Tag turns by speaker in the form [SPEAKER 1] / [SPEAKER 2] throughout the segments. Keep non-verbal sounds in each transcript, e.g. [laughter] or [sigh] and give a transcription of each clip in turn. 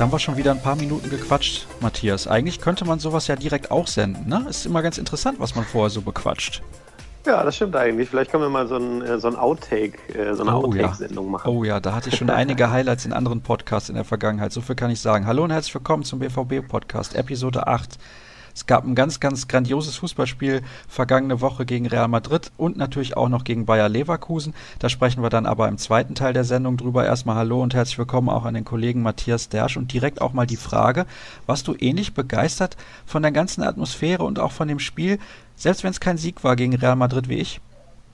[SPEAKER 1] Jetzt haben wir schon wieder ein paar Minuten gequatscht, Matthias. Eigentlich könnte man sowas ja direkt auch senden, ne? Ist immer ganz interessant, was man vorher so bequatscht.
[SPEAKER 2] Ja, das stimmt eigentlich. Vielleicht können wir mal so ein, äh, so ein Outtake, äh, so eine oh, Outtake-Sendung
[SPEAKER 1] ja.
[SPEAKER 2] machen.
[SPEAKER 1] Oh ja, da hatte ich schon einige Highlights in anderen Podcasts in der Vergangenheit. So viel kann ich sagen. Hallo und herzlich willkommen zum BVB-Podcast, Episode 8. Es gab ein ganz, ganz grandioses Fußballspiel vergangene Woche gegen Real Madrid und natürlich auch noch gegen Bayer Leverkusen. Da sprechen wir dann aber im zweiten Teil der Sendung drüber. Erstmal Hallo und herzlich willkommen auch an den Kollegen Matthias Dersch und direkt auch mal die Frage, was du ähnlich begeistert von der ganzen Atmosphäre und auch von dem Spiel, selbst wenn es kein Sieg war gegen Real Madrid wie ich?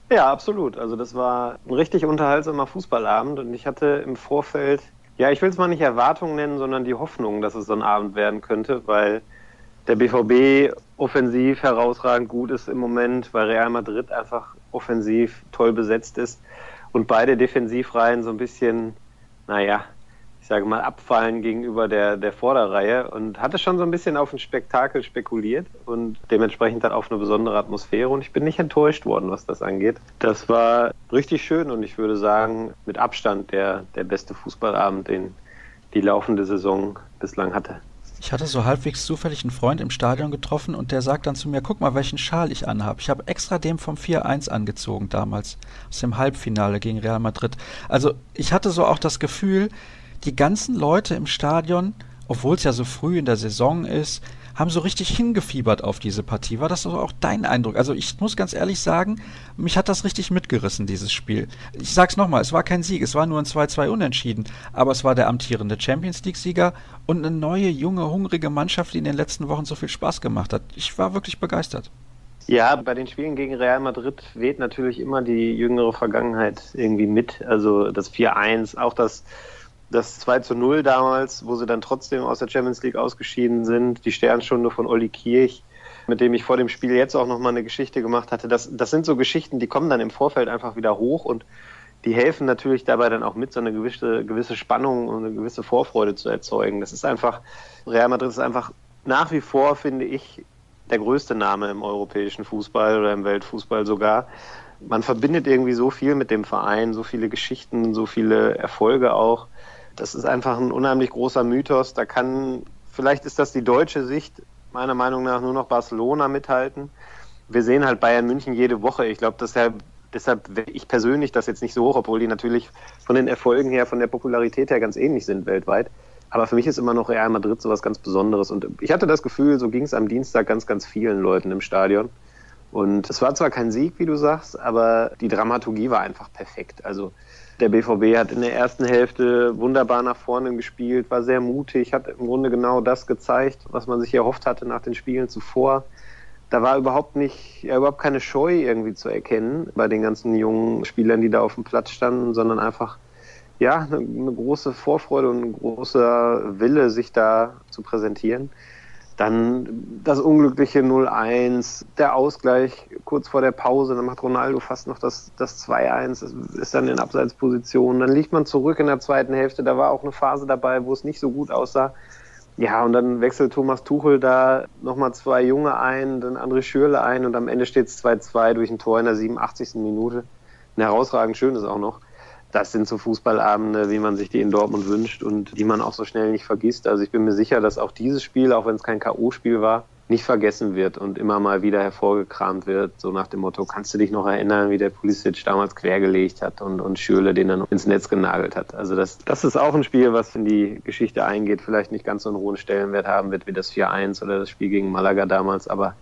[SPEAKER 2] Ja, absolut. Also das war ein richtig unterhaltsamer Fußballabend und ich hatte im Vorfeld, ja, ich will es mal nicht Erwartungen nennen, sondern die Hoffnung, dass es so ein Abend werden könnte, weil der BVB offensiv herausragend gut ist im Moment, weil Real Madrid einfach offensiv toll besetzt ist und beide Defensivreihen so ein bisschen, naja, ich sage mal, abfallen gegenüber der, der Vorderreihe und hatte schon so ein bisschen auf ein Spektakel spekuliert und dementsprechend dann auf eine besondere Atmosphäre und ich bin nicht enttäuscht worden, was das angeht. Das war richtig schön und ich würde sagen, mit Abstand der, der beste Fußballabend, den die laufende Saison bislang hatte.
[SPEAKER 1] Ich hatte so halbwegs zufällig einen Freund im Stadion getroffen und der sagt dann zu mir, guck mal, welchen Schal ich anhabe. Ich habe extra dem vom 4-1 angezogen damals, aus dem Halbfinale gegen Real Madrid. Also ich hatte so auch das Gefühl, die ganzen Leute im Stadion, obwohl es ja so früh in der Saison ist, haben so richtig hingefiebert auf diese Partie. War das auch dein Eindruck? Also ich muss ganz ehrlich sagen, mich hat das richtig mitgerissen, dieses Spiel. Ich sag's nochmal, es war kein Sieg, es war nur ein 2-2 Unentschieden, aber es war der amtierende Champions League-Sieger und eine neue, junge, hungrige Mannschaft, die in den letzten Wochen so viel Spaß gemacht hat. Ich war wirklich begeistert.
[SPEAKER 2] Ja, bei den Spielen gegen Real Madrid weht natürlich immer die jüngere Vergangenheit irgendwie mit. Also das 4-1, auch das das 2 zu 0 damals, wo sie dann trotzdem aus der Champions League ausgeschieden sind, die Sternstunde von Olli Kirch, mit dem ich vor dem Spiel jetzt auch nochmal eine Geschichte gemacht hatte, das, das sind so Geschichten, die kommen dann im Vorfeld einfach wieder hoch und die helfen natürlich dabei dann auch mit, so eine gewisse, gewisse Spannung und eine gewisse Vorfreude zu erzeugen. Das ist einfach, Real Madrid ist einfach nach wie vor, finde ich, der größte Name im europäischen Fußball oder im Weltfußball sogar. Man verbindet irgendwie so viel mit dem Verein, so viele Geschichten, so viele Erfolge auch das ist einfach ein unheimlich großer Mythos. Da kann, vielleicht ist das die deutsche Sicht, meiner Meinung nach nur noch Barcelona mithalten. Wir sehen halt Bayern München jede Woche. Ich glaube, deshalb, deshalb ich persönlich das jetzt nicht so hoch, obwohl die natürlich von den Erfolgen her, von der Popularität her ganz ähnlich sind weltweit. Aber für mich ist immer noch Real Madrid so was ganz Besonderes. Und ich hatte das Gefühl, so ging es am Dienstag ganz, ganz vielen Leuten im Stadion. Und es war zwar kein Sieg, wie du sagst, aber die Dramaturgie war einfach perfekt. Also der BVB hat in der ersten Hälfte wunderbar nach vorne gespielt, war sehr mutig, hat im Grunde genau das gezeigt, was man sich erhofft hatte nach den Spielen zuvor. Da war überhaupt nicht, ja, überhaupt keine Scheu irgendwie zu erkennen bei den ganzen jungen Spielern, die da auf dem Platz standen, sondern einfach, ja, eine, eine große Vorfreude und ein großer Wille, sich da zu präsentieren. Dann das unglückliche 0-1, der Ausgleich kurz vor der Pause, dann macht Ronaldo fast noch das, das 2-1, ist dann in Abseitsposition. Dann liegt man zurück in der zweiten Hälfte, da war auch eine Phase dabei, wo es nicht so gut aussah. Ja, und dann wechselt Thomas Tuchel da nochmal zwei Junge ein, dann André Schürle ein und am Ende steht es 2-2 durch ein Tor in der 87. Minute. Ein herausragend schönes auch noch das sind so Fußballabende, wie man sich die in Dortmund wünscht und die man auch so schnell nicht vergisst. Also ich bin mir sicher, dass auch dieses Spiel, auch wenn es kein K.O.-Spiel war, nicht vergessen wird und immer mal wieder hervorgekramt wird, so nach dem Motto, kannst du dich noch erinnern, wie der Pulisic damals quergelegt hat und, und Schürle den dann ins Netz genagelt hat. Also das, das ist auch ein Spiel, was in die Geschichte eingeht, vielleicht nicht ganz so einen hohen Stellenwert haben wird wie das 4-1 oder das Spiel gegen Malaga damals, aber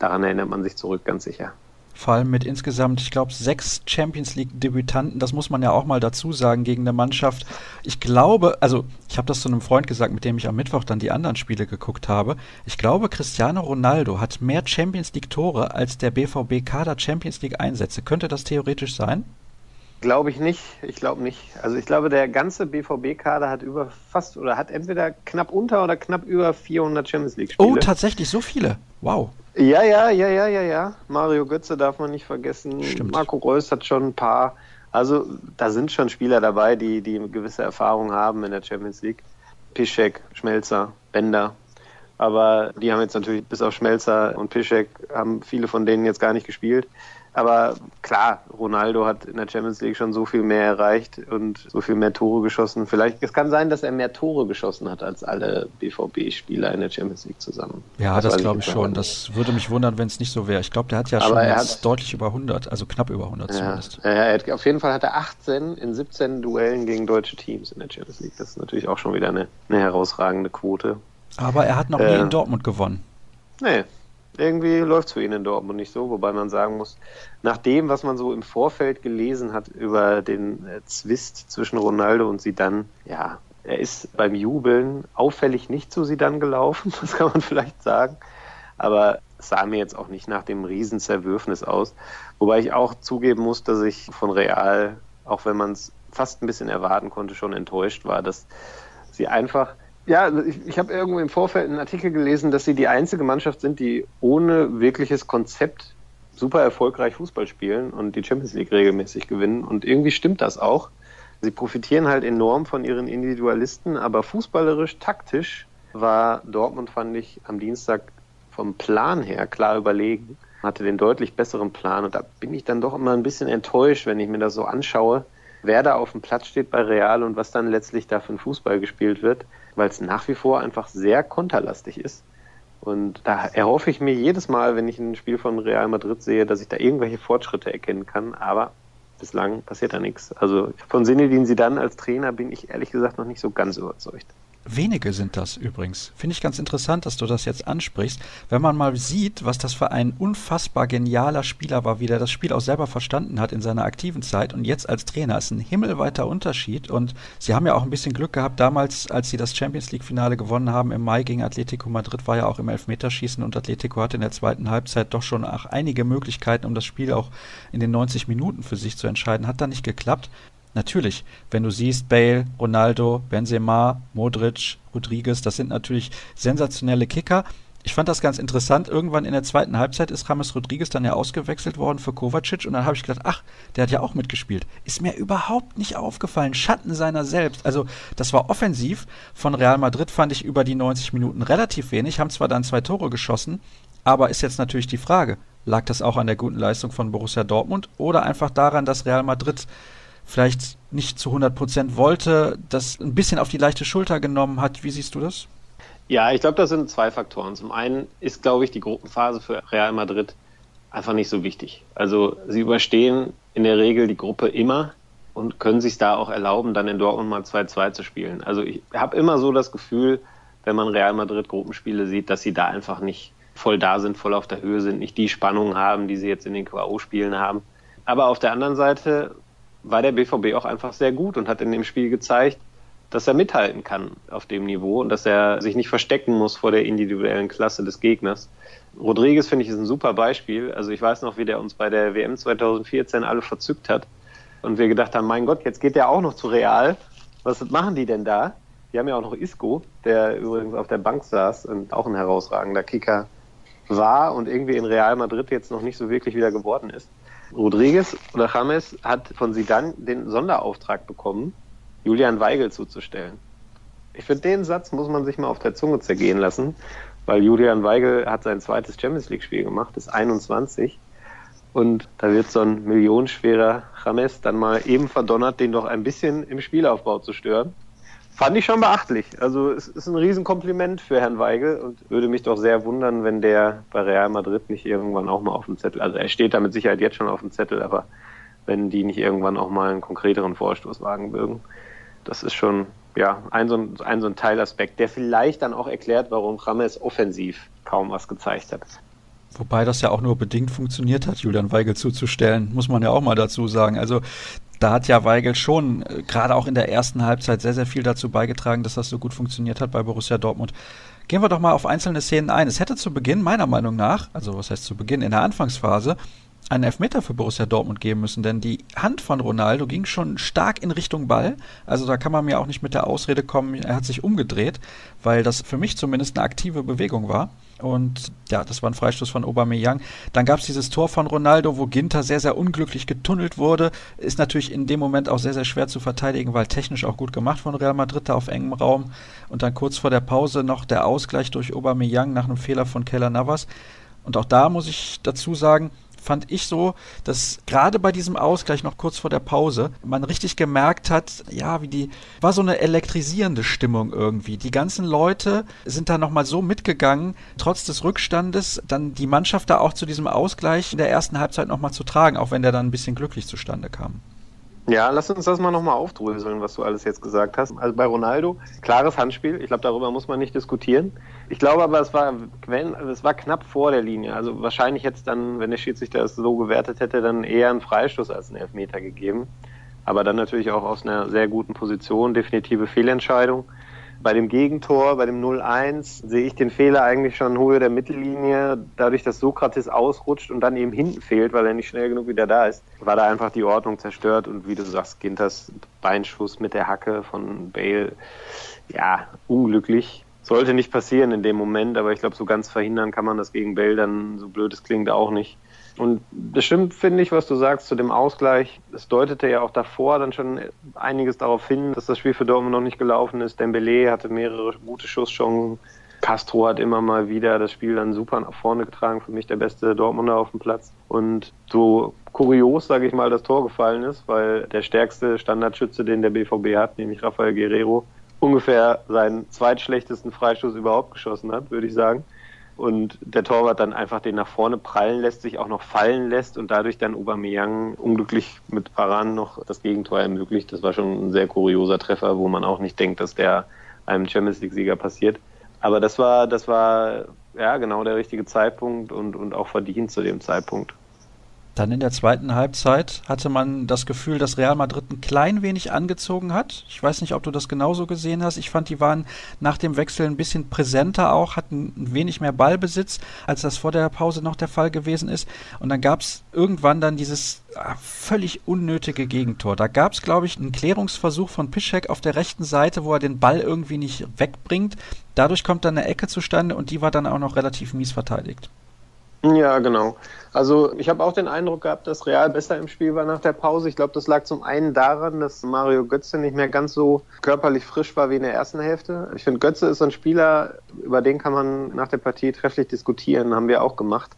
[SPEAKER 2] daran erinnert man sich zurück ganz sicher.
[SPEAKER 1] Allem mit insgesamt, ich glaube, sechs Champions League-Debütanten, das muss man ja auch mal dazu sagen, gegen eine Mannschaft. Ich glaube, also ich habe das zu einem Freund gesagt, mit dem ich am Mittwoch dann die anderen Spiele geguckt habe. Ich glaube, Cristiano Ronaldo hat mehr Champions League-Tore als der BVB-Kader Champions League-Einsätze. Könnte das theoretisch sein?
[SPEAKER 2] Glaube ich nicht. Ich glaube nicht. Also ich glaube, der ganze BVB-Kader hat über fast oder hat entweder knapp unter oder knapp über 400 Champions League-Spiele.
[SPEAKER 1] Oh, tatsächlich so viele. Wow.
[SPEAKER 2] Ja, ja, ja, ja, ja, ja. Mario Götze darf man nicht vergessen.
[SPEAKER 1] Stimmt.
[SPEAKER 2] Marco Reus hat schon ein paar. Also da sind schon Spieler dabei, die, die gewisse Erfahrung haben in der Champions League. Piszek, Schmelzer, Bender. Aber die haben jetzt natürlich bis auf Schmelzer und Piszek haben viele von denen jetzt gar nicht gespielt. Aber klar, Ronaldo hat in der Champions League schon so viel mehr erreicht und so viel mehr Tore geschossen. Vielleicht, es kann sein, dass er mehr Tore geschossen hat als alle BVB-Spieler in der Champions League zusammen.
[SPEAKER 1] Ja, das, das glaube ich schon. Das würde mich wundern, wenn es nicht so wäre. Ich glaube, der hat ja Aber schon hat, deutlich über 100, also knapp über 100 ja, zumindest.
[SPEAKER 2] Ja, hat, auf jeden Fall hat er 18 in 17 Duellen gegen deutsche Teams in der Champions League. Das ist natürlich auch schon wieder eine, eine herausragende Quote.
[SPEAKER 1] Aber er hat noch äh, nie in Dortmund gewonnen.
[SPEAKER 2] Nee, irgendwie läuft es für ihn in Dortmund nicht so, wobei man sagen muss, nach dem, was man so im Vorfeld gelesen hat über den äh, Zwist zwischen Ronaldo und Sidan, ja, er ist beim Jubeln auffällig nicht zu Sidan gelaufen, [laughs] das kann man vielleicht sagen, aber sah mir jetzt auch nicht nach dem Riesenzerwürfnis aus, wobei ich auch zugeben muss, dass ich von Real, auch wenn man es fast ein bisschen erwarten konnte, schon enttäuscht war, dass sie einfach ja, also ich, ich habe irgendwo im Vorfeld einen Artikel gelesen, dass sie die einzige Mannschaft sind, die ohne wirkliches Konzept super erfolgreich Fußball spielen und die Champions League regelmäßig gewinnen. Und irgendwie stimmt das auch. Sie profitieren halt enorm von ihren Individualisten, aber fußballerisch, taktisch war Dortmund, fand ich, am Dienstag vom Plan her klar überlegen, hatte den deutlich besseren Plan und da bin ich dann doch immer ein bisschen enttäuscht, wenn ich mir das so anschaue, wer da auf dem Platz steht bei Real und was dann letztlich da für ein Fußball gespielt wird weil es nach wie vor einfach sehr konterlastig ist. Und da erhoffe ich mir jedes Mal, wenn ich ein Spiel von Real Madrid sehe, dass ich da irgendwelche Fortschritte erkennen kann. Aber bislang passiert da nichts. Also von Sinedin Sidan als Trainer bin ich ehrlich gesagt noch nicht so ganz überzeugt.
[SPEAKER 1] Wenige sind das übrigens. Finde ich ganz interessant, dass du das jetzt ansprichst. Wenn man mal sieht, was das für ein unfassbar genialer Spieler war, wie der das Spiel auch selber verstanden hat in seiner aktiven Zeit und jetzt als Trainer, ist ein himmelweiter Unterschied. Und sie haben ja auch ein bisschen Glück gehabt, damals, als sie das Champions League-Finale gewonnen haben im Mai gegen Atletico Madrid, war ja auch im Elfmeterschießen und Atletico hatte in der zweiten Halbzeit doch schon einige Möglichkeiten, um das Spiel auch in den 90 Minuten für sich zu entscheiden. Hat da nicht geklappt. Natürlich, wenn du siehst, Bale, Ronaldo, Benzema, Modric, Rodriguez, das sind natürlich sensationelle Kicker. Ich fand das ganz interessant. Irgendwann in der zweiten Halbzeit ist James Rodriguez dann ja ausgewechselt worden für Kovacic und dann habe ich gedacht, ach, der hat ja auch mitgespielt. Ist mir überhaupt nicht aufgefallen. Schatten seiner selbst. Also, das war offensiv. Von Real Madrid fand ich über die 90 Minuten relativ wenig, haben zwar dann zwei Tore geschossen, aber ist jetzt natürlich die Frage, lag das auch an der guten Leistung von Borussia Dortmund oder einfach daran, dass Real Madrid vielleicht nicht zu 100 Prozent wollte, das ein bisschen auf die leichte Schulter genommen hat. Wie siehst du das?
[SPEAKER 2] Ja, ich glaube, das sind zwei Faktoren. Zum einen ist, glaube ich, die Gruppenphase für Real Madrid einfach nicht so wichtig. Also sie überstehen in der Regel die Gruppe immer und können sich da auch erlauben, dann in Dortmund mal 2-2 zu spielen. Also ich habe immer so das Gefühl, wenn man Real Madrid Gruppenspiele sieht, dass sie da einfach nicht voll da sind, voll auf der Höhe sind, nicht die Spannung haben, die sie jetzt in den QAO-Spielen haben. Aber auf der anderen Seite war der BVB auch einfach sehr gut und hat in dem Spiel gezeigt, dass er mithalten kann auf dem Niveau und dass er sich nicht verstecken muss vor der individuellen Klasse des Gegners. Rodriguez finde ich ist ein super Beispiel. Also ich weiß noch, wie der uns bei der WM 2014 alle verzückt hat und wir gedacht haben, mein Gott, jetzt geht der auch noch zu Real. Was machen die denn da? Die haben ja auch noch Isco, der übrigens auf der Bank saß und auch ein herausragender Kicker war und irgendwie in Real Madrid jetzt noch nicht so wirklich wieder geworden ist. Rodriguez oder James hat von Sidan den Sonderauftrag bekommen, Julian Weigel zuzustellen. Ich finde, den Satz muss man sich mal auf der Zunge zergehen lassen, weil Julian Weigel hat sein zweites Champions League-Spiel gemacht, ist 21. Und da wird so ein millionenschwerer James dann mal eben verdonnert, den doch ein bisschen im Spielaufbau zu stören. Fand ich schon beachtlich. Also es ist ein Riesenkompliment für Herrn Weigel und würde mich doch sehr wundern, wenn der bei Real Madrid nicht irgendwann auch mal auf dem Zettel, also er steht da mit Sicherheit jetzt schon auf dem Zettel, aber wenn die nicht irgendwann auch mal einen konkreteren Vorstoß wagen mögen. Das ist schon ja, ein so ein, ein, so ein Teilaspekt, der vielleicht dann auch erklärt, warum Rames offensiv kaum was gezeigt hat.
[SPEAKER 1] Wobei das ja auch nur bedingt funktioniert hat, Julian Weigel zuzustellen, muss man ja auch mal dazu sagen. Also da hat ja Weigel schon äh, gerade auch in der ersten Halbzeit sehr, sehr viel dazu beigetragen, dass das so gut funktioniert hat bei Borussia Dortmund. Gehen wir doch mal auf einzelne Szenen ein. Es hätte zu Beginn, meiner Meinung nach, also was heißt zu Beginn, in der Anfangsphase, einen Elfmeter für Borussia Dortmund geben müssen, denn die Hand von Ronaldo ging schon stark in Richtung Ball. Also da kann man mir auch nicht mit der Ausrede kommen, er hat sich umgedreht, weil das für mich zumindest eine aktive Bewegung war. Und ja, das war ein Freistoß von Aubameyang. Dann gab es dieses Tor von Ronaldo, wo Ginter sehr, sehr unglücklich getunnelt wurde. Ist natürlich in dem Moment auch sehr, sehr schwer zu verteidigen, weil technisch auch gut gemacht von Real Madrid da auf engem Raum. Und dann kurz vor der Pause noch der Ausgleich durch Aubameyang nach einem Fehler von Keller Navas. Und auch da muss ich dazu sagen, fand ich so, dass gerade bei diesem Ausgleich noch kurz vor der Pause man richtig gemerkt hat, ja, wie die, war so eine elektrisierende Stimmung irgendwie. Die ganzen Leute sind da nochmal so mitgegangen, trotz des Rückstandes, dann die Mannschaft da auch zu diesem Ausgleich in der ersten Halbzeit nochmal zu tragen, auch wenn der dann ein bisschen glücklich zustande kam.
[SPEAKER 2] Ja, lass uns das mal nochmal aufdröseln, was du alles jetzt gesagt hast. Also bei Ronaldo, klares Handspiel. Ich glaube, darüber muss man nicht diskutieren. Ich glaube aber, es war, es war knapp vor der Linie. Also wahrscheinlich jetzt dann, wenn der Schiedsrichter es so gewertet hätte, dann eher einen Freistoß als einen Elfmeter gegeben. Aber dann natürlich auch aus einer sehr guten Position, definitive Fehlentscheidung. Bei dem Gegentor, bei dem 0-1, sehe ich den Fehler eigentlich schon in Höhe der Mittellinie. Dadurch, dass Sokrates ausrutscht und dann eben hinten fehlt, weil er nicht schnell genug wieder da ist, war da einfach die Ordnung zerstört. Und wie du sagst, Ginters Beinschuss mit der Hacke von Bale, ja, unglücklich. Sollte nicht passieren in dem Moment, aber ich glaube, so ganz verhindern kann man das gegen Bale dann, so blöd es klingt, auch nicht. Und das stimmt, finde ich, was du sagst zu dem Ausgleich. Es deutete ja auch davor dann schon einiges darauf hin, dass das Spiel für Dortmund noch nicht gelaufen ist. Dembele hatte mehrere gute Schusschancen. Castro hat immer mal wieder das Spiel dann super nach vorne getragen. Für mich der beste Dortmunder auf dem Platz. Und so kurios, sage ich mal, das Tor gefallen ist, weil der stärkste Standardschütze, den der BVB hat, nämlich Rafael Guerrero, ungefähr seinen zweitschlechtesten Freistoß überhaupt geschossen hat, würde ich sagen und der Torwart dann einfach den nach vorne prallen lässt, sich auch noch fallen lässt und dadurch dann Aubameyang unglücklich mit Varan noch das Gegentor ermöglicht. Das war schon ein sehr kurioser Treffer, wo man auch nicht denkt, dass der einem Champions League Sieger passiert. Aber das war, das war ja genau der richtige Zeitpunkt und, und auch verdient zu dem Zeitpunkt.
[SPEAKER 1] Dann in der zweiten Halbzeit hatte man das Gefühl, dass Real Madrid ein klein wenig angezogen hat. Ich weiß nicht, ob du das genauso gesehen hast. Ich fand, die waren nach dem Wechsel ein bisschen präsenter auch, hatten ein wenig mehr Ballbesitz, als das vor der Pause noch der Fall gewesen ist. Und dann gab es irgendwann dann dieses ah, völlig unnötige Gegentor. Da gab es, glaube ich, einen Klärungsversuch von Piszek auf der rechten Seite, wo er den Ball irgendwie nicht wegbringt. Dadurch kommt dann eine Ecke zustande und die war dann auch noch relativ mies verteidigt.
[SPEAKER 2] Ja, genau. Also ich habe auch den Eindruck gehabt, dass Real besser im Spiel war nach der Pause. Ich glaube, das lag zum einen daran, dass Mario Götze nicht mehr ganz so körperlich frisch war wie in der ersten Hälfte. Ich finde, Götze ist ein Spieler, über den kann man nach der Partie trefflich diskutieren, haben wir auch gemacht,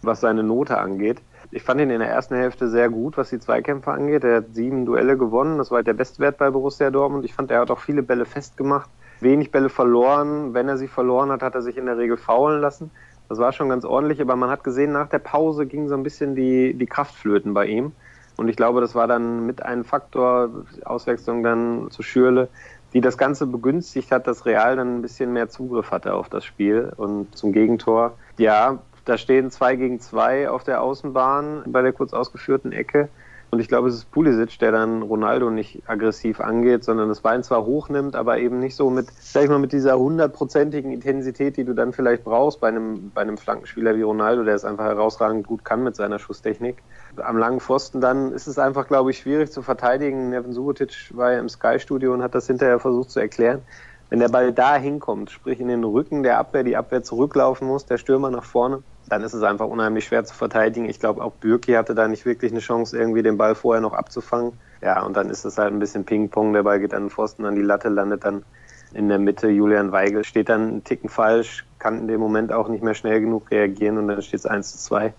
[SPEAKER 2] was seine Note angeht. Ich fand ihn in der ersten Hälfte sehr gut, was die Zweikämpfe angeht. Er hat sieben Duelle gewonnen. Das war der Bestwert bei Borussia Dortmund. Ich fand, er hat auch viele Bälle festgemacht, wenig Bälle verloren. Wenn er sie verloren hat, hat er sich in der Regel faulen lassen. Das war schon ganz ordentlich, aber man hat gesehen, nach der Pause ging so ein bisschen die, die Kraftflöten bei ihm. Und ich glaube, das war dann mit einem Faktor, Auswechslung dann zu Schürle, die das Ganze begünstigt hat, dass Real dann ein bisschen mehr Zugriff hatte auf das Spiel und zum Gegentor. Ja, da stehen zwei gegen zwei auf der Außenbahn bei der kurz ausgeführten Ecke. Und ich glaube, es ist Pulisic, der dann Ronaldo nicht aggressiv angeht, sondern das Bein zwar hochnimmt, aber eben nicht so mit, sag ich mal, mit dieser hundertprozentigen Intensität, die du dann vielleicht brauchst bei einem, bei einem Flankenspieler wie Ronaldo, der es einfach herausragend gut kann mit seiner Schusstechnik. Am langen Pfosten dann ist es einfach, glaube ich, schwierig zu verteidigen. Nevin Subotic war ja im Sky-Studio und hat das hinterher versucht zu erklären. Wenn der Ball da hinkommt, sprich in den Rücken der Abwehr, die Abwehr zurücklaufen muss, der Stürmer nach vorne, dann ist es einfach unheimlich schwer zu verteidigen. Ich glaube, auch Bürki hatte da nicht wirklich eine Chance, irgendwie den Ball vorher noch abzufangen. Ja, und dann ist es halt ein bisschen Ping-Pong. Der Ball geht an den Pfosten, an die Latte, landet dann in der Mitte. Julian Weigel steht dann einen Ticken falsch, kann in dem Moment auch nicht mehr schnell genug reagieren und dann steht es 1 zu 2.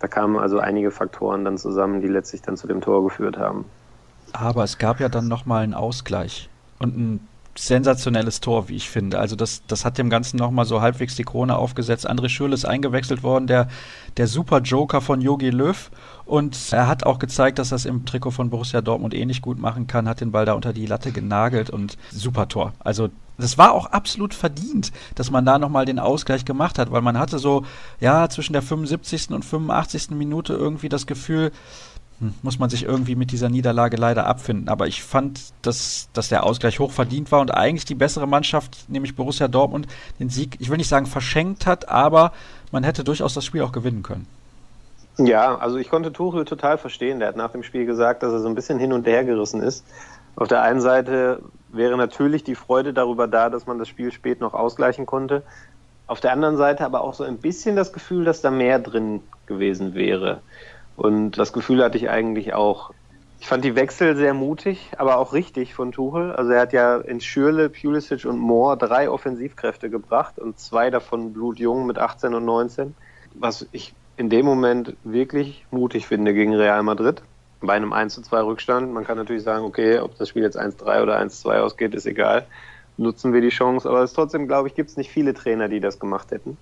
[SPEAKER 2] Da kamen also einige Faktoren dann zusammen, die letztlich dann zu dem Tor geführt haben.
[SPEAKER 1] Aber es gab ja dann nochmal einen Ausgleich und ein sensationelles Tor, wie ich finde. Also das, das hat dem Ganzen nochmal so halbwegs die Krone aufgesetzt. André Schürrle ist eingewechselt worden, der, der Super Joker von Yogi Löw. Und er hat auch gezeigt, dass er es im Trikot von Borussia Dortmund ähnlich gut machen kann, hat den Ball da unter die Latte genagelt und super Tor. Also das war auch absolut verdient, dass man da nochmal den Ausgleich gemacht hat, weil man hatte so, ja, zwischen der 75. und 85. Minute irgendwie das Gefühl, muss man sich irgendwie mit dieser Niederlage leider abfinden. Aber ich fand, dass, dass der Ausgleich hoch verdient war und eigentlich die bessere Mannschaft, nämlich Borussia Dortmund, den Sieg, ich will nicht sagen verschenkt hat, aber man hätte durchaus das Spiel auch gewinnen können.
[SPEAKER 2] Ja, also ich konnte Tuchel total verstehen. Der hat nach dem Spiel gesagt, dass er so ein bisschen hin und her gerissen ist. Auf der einen Seite wäre natürlich die Freude darüber da, dass man das Spiel spät noch ausgleichen konnte. Auf der anderen Seite aber auch so ein bisschen das Gefühl, dass da mehr drin gewesen wäre. Und das Gefühl hatte ich eigentlich auch. Ich fand die Wechsel sehr mutig, aber auch richtig von Tuchel. Also er hat ja in Schürle, Pulisic und Moore drei Offensivkräfte gebracht und zwei davon blutjung mit 18 und 19. Was ich in dem Moment wirklich mutig finde gegen Real Madrid. Bei einem 1 zu 2 Rückstand. Man kann natürlich sagen, okay, ob das Spiel jetzt 1-3 oder 1-2 ausgeht, ist egal. Nutzen wir die Chance. Aber es trotzdem, glaube ich, gibt es nicht viele Trainer, die das gemacht hätten.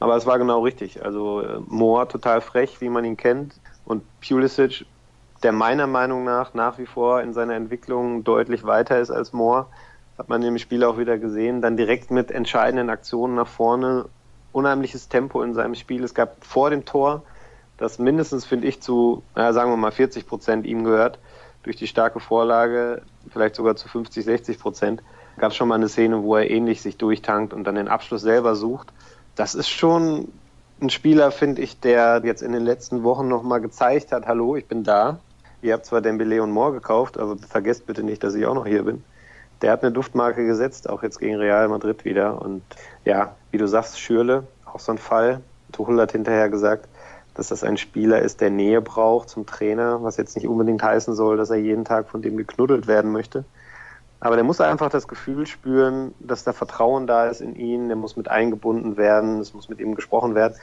[SPEAKER 2] Aber es war genau richtig. Also äh, Moore total frech, wie man ihn kennt. Und Pulisic, der meiner Meinung nach nach wie vor in seiner Entwicklung deutlich weiter ist als Moore, hat man im Spiel auch wieder gesehen, dann direkt mit entscheidenden Aktionen nach vorne, unheimliches Tempo in seinem Spiel. Es gab vor dem Tor, das mindestens, finde ich, zu, ja, sagen wir mal, 40 Prozent ihm gehört, durch die starke Vorlage, vielleicht sogar zu 50, 60 Prozent, gab es schon mal eine Szene, wo er ähnlich sich durchtankt und dann den Abschluss selber sucht. Das ist schon ein Spieler, finde ich, der jetzt in den letzten Wochen nochmal gezeigt hat, hallo, ich bin da. Ihr habt zwar Dembele und Moore gekauft, aber vergesst bitte nicht, dass ich auch noch hier bin der hat eine Duftmarke gesetzt, auch jetzt gegen Real Madrid wieder. Und ja, wie du sagst, Schürle, auch so ein Fall. Tuchel hat hinterher gesagt, dass das ein Spieler ist, der Nähe braucht zum Trainer, was jetzt nicht unbedingt heißen soll, dass er jeden Tag von dem geknuddelt werden möchte. Aber der muss einfach das Gefühl spüren, dass da Vertrauen da ist in ihn, der muss mit eingebunden werden, es muss mit ihm gesprochen werden.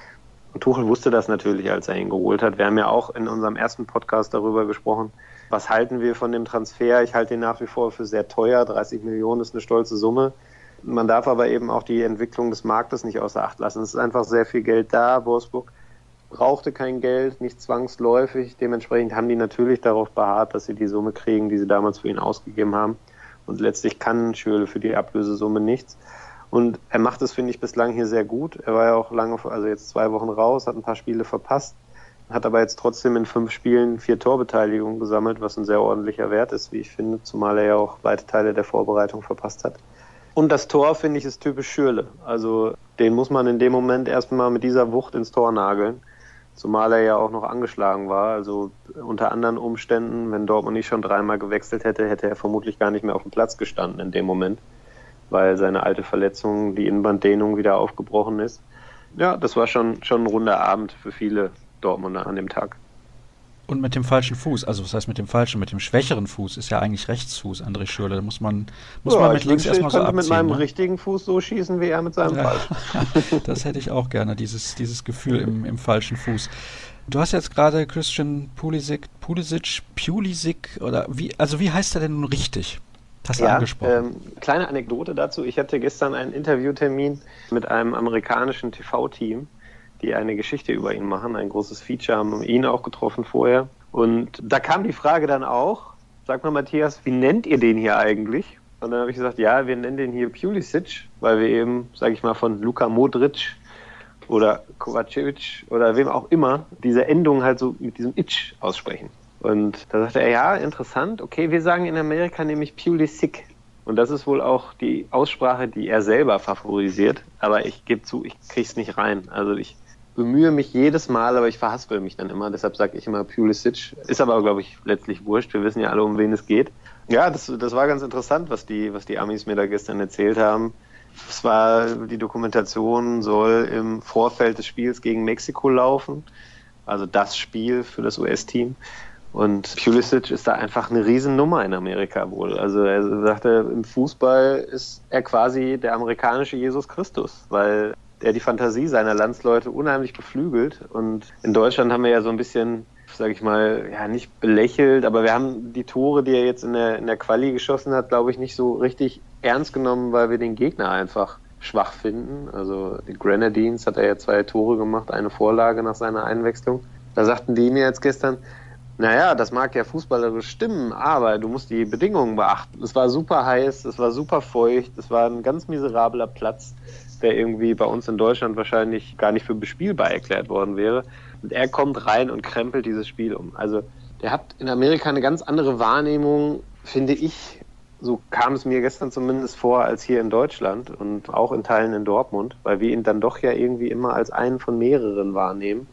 [SPEAKER 2] Und Tuchel wusste das natürlich, als er ihn geholt hat. Wir haben ja auch in unserem ersten Podcast darüber gesprochen, was halten wir von dem Transfer? Ich halte ihn nach wie vor für sehr teuer. 30 Millionen ist eine stolze Summe. Man darf aber eben auch die Entwicklung des Marktes nicht außer Acht lassen. Es ist einfach sehr viel Geld da. Wolfsburg brauchte kein Geld, nicht zwangsläufig. Dementsprechend haben die natürlich darauf beharrt, dass sie die Summe kriegen, die sie damals für ihn ausgegeben haben. Und letztlich kann Schürle für die Ablösesumme nichts. Und er macht es, finde ich, bislang hier sehr gut. Er war ja auch lange, also jetzt zwei Wochen raus, hat ein paar Spiele verpasst hat aber jetzt trotzdem in fünf Spielen vier Torbeteiligungen gesammelt, was ein sehr ordentlicher Wert ist, wie ich finde, zumal er ja auch weite Teile der Vorbereitung verpasst hat. Und das Tor, finde ich, ist typisch Schürle. Also den muss man in dem Moment erstmal mit dieser Wucht ins Tor nageln. Zumal er ja auch noch angeschlagen war. Also unter anderen Umständen, wenn Dortmund nicht schon dreimal gewechselt hätte, hätte er vermutlich gar nicht mehr auf dem Platz gestanden in dem Moment, weil seine alte Verletzung, die Innenbanddehnung, wieder aufgebrochen ist. Ja, das war schon, schon ein runder Abend für viele Dortmunder an dem Tag.
[SPEAKER 1] Und mit dem falschen Fuß, also was heißt mit dem falschen, mit dem schwächeren Fuß ist ja eigentlich Rechtsfuß, André Schürle. Da muss man, muss ja, man mit links erstmal so abziehen.
[SPEAKER 2] Mit meinem ne? richtigen Fuß so schießen, wie er mit seinem ja.
[SPEAKER 1] falschen. [laughs] das hätte ich auch gerne, dieses, dieses Gefühl im, im falschen Fuß. Du hast jetzt gerade Christian Pulisic, Pulisic, Pulisic oder wie, also wie heißt er denn nun richtig?
[SPEAKER 2] Hast du ja, angesprochen. Ähm, kleine Anekdote dazu. Ich hatte gestern einen Interviewtermin mit einem amerikanischen TV-Team die eine Geschichte über ihn machen, ein großes Feature, haben ihn auch getroffen vorher. Und da kam die Frage dann auch, sag mal Matthias, wie nennt ihr den hier eigentlich? Und dann habe ich gesagt, ja, wir nennen den hier Pulisic, weil wir eben, sage ich mal, von Luka Modric oder Kovacevic oder wem auch immer diese Endung halt so mit diesem Itch aussprechen. Und da sagte er, ja, interessant, okay, wir sagen in Amerika nämlich Pulisic. Und das ist wohl auch die Aussprache, die er selber favorisiert. Aber ich gebe zu, ich krieg's nicht rein. Also ich bemühe mich jedes Mal, aber ich verhaspel mich dann immer. Deshalb sage ich immer Pulisic. Ist aber, glaube ich, letztlich wurscht. Wir wissen ja alle, um wen es geht. Ja, das, das war ganz interessant, was die, was die Amis mir da gestern erzählt haben. Es war, die Dokumentation soll im Vorfeld des Spiels gegen Mexiko laufen. Also das Spiel für das US-Team. Und Pulisic ist da einfach eine Riesennummer in Amerika wohl. Also er sagte, im Fußball ist er quasi der amerikanische Jesus Christus, weil der die Fantasie seiner Landsleute unheimlich beflügelt. Und in Deutschland haben wir ja so ein bisschen, sage ich mal, ja nicht belächelt, aber wir haben die Tore, die er jetzt in der, in der Quali geschossen hat, glaube ich, nicht so richtig ernst genommen, weil wir den Gegner einfach schwach finden. Also die Grenadines hat er ja zwei Tore gemacht, eine Vorlage nach seiner Einwechslung. Da sagten die mir jetzt gestern, naja, das mag ja fußballerisch stimmen, aber du musst die Bedingungen beachten. Es war super heiß, es war super feucht, es war ein ganz miserabler Platz der irgendwie bei uns in Deutschland wahrscheinlich gar nicht für bespielbar erklärt worden wäre. Und er kommt rein und krempelt dieses Spiel um. Also der hat in Amerika eine ganz andere Wahrnehmung, finde ich. So kam es mir gestern zumindest vor als hier in Deutschland und auch in Teilen in Dortmund, weil wir ihn dann doch ja irgendwie immer als einen von mehreren wahrnehmen,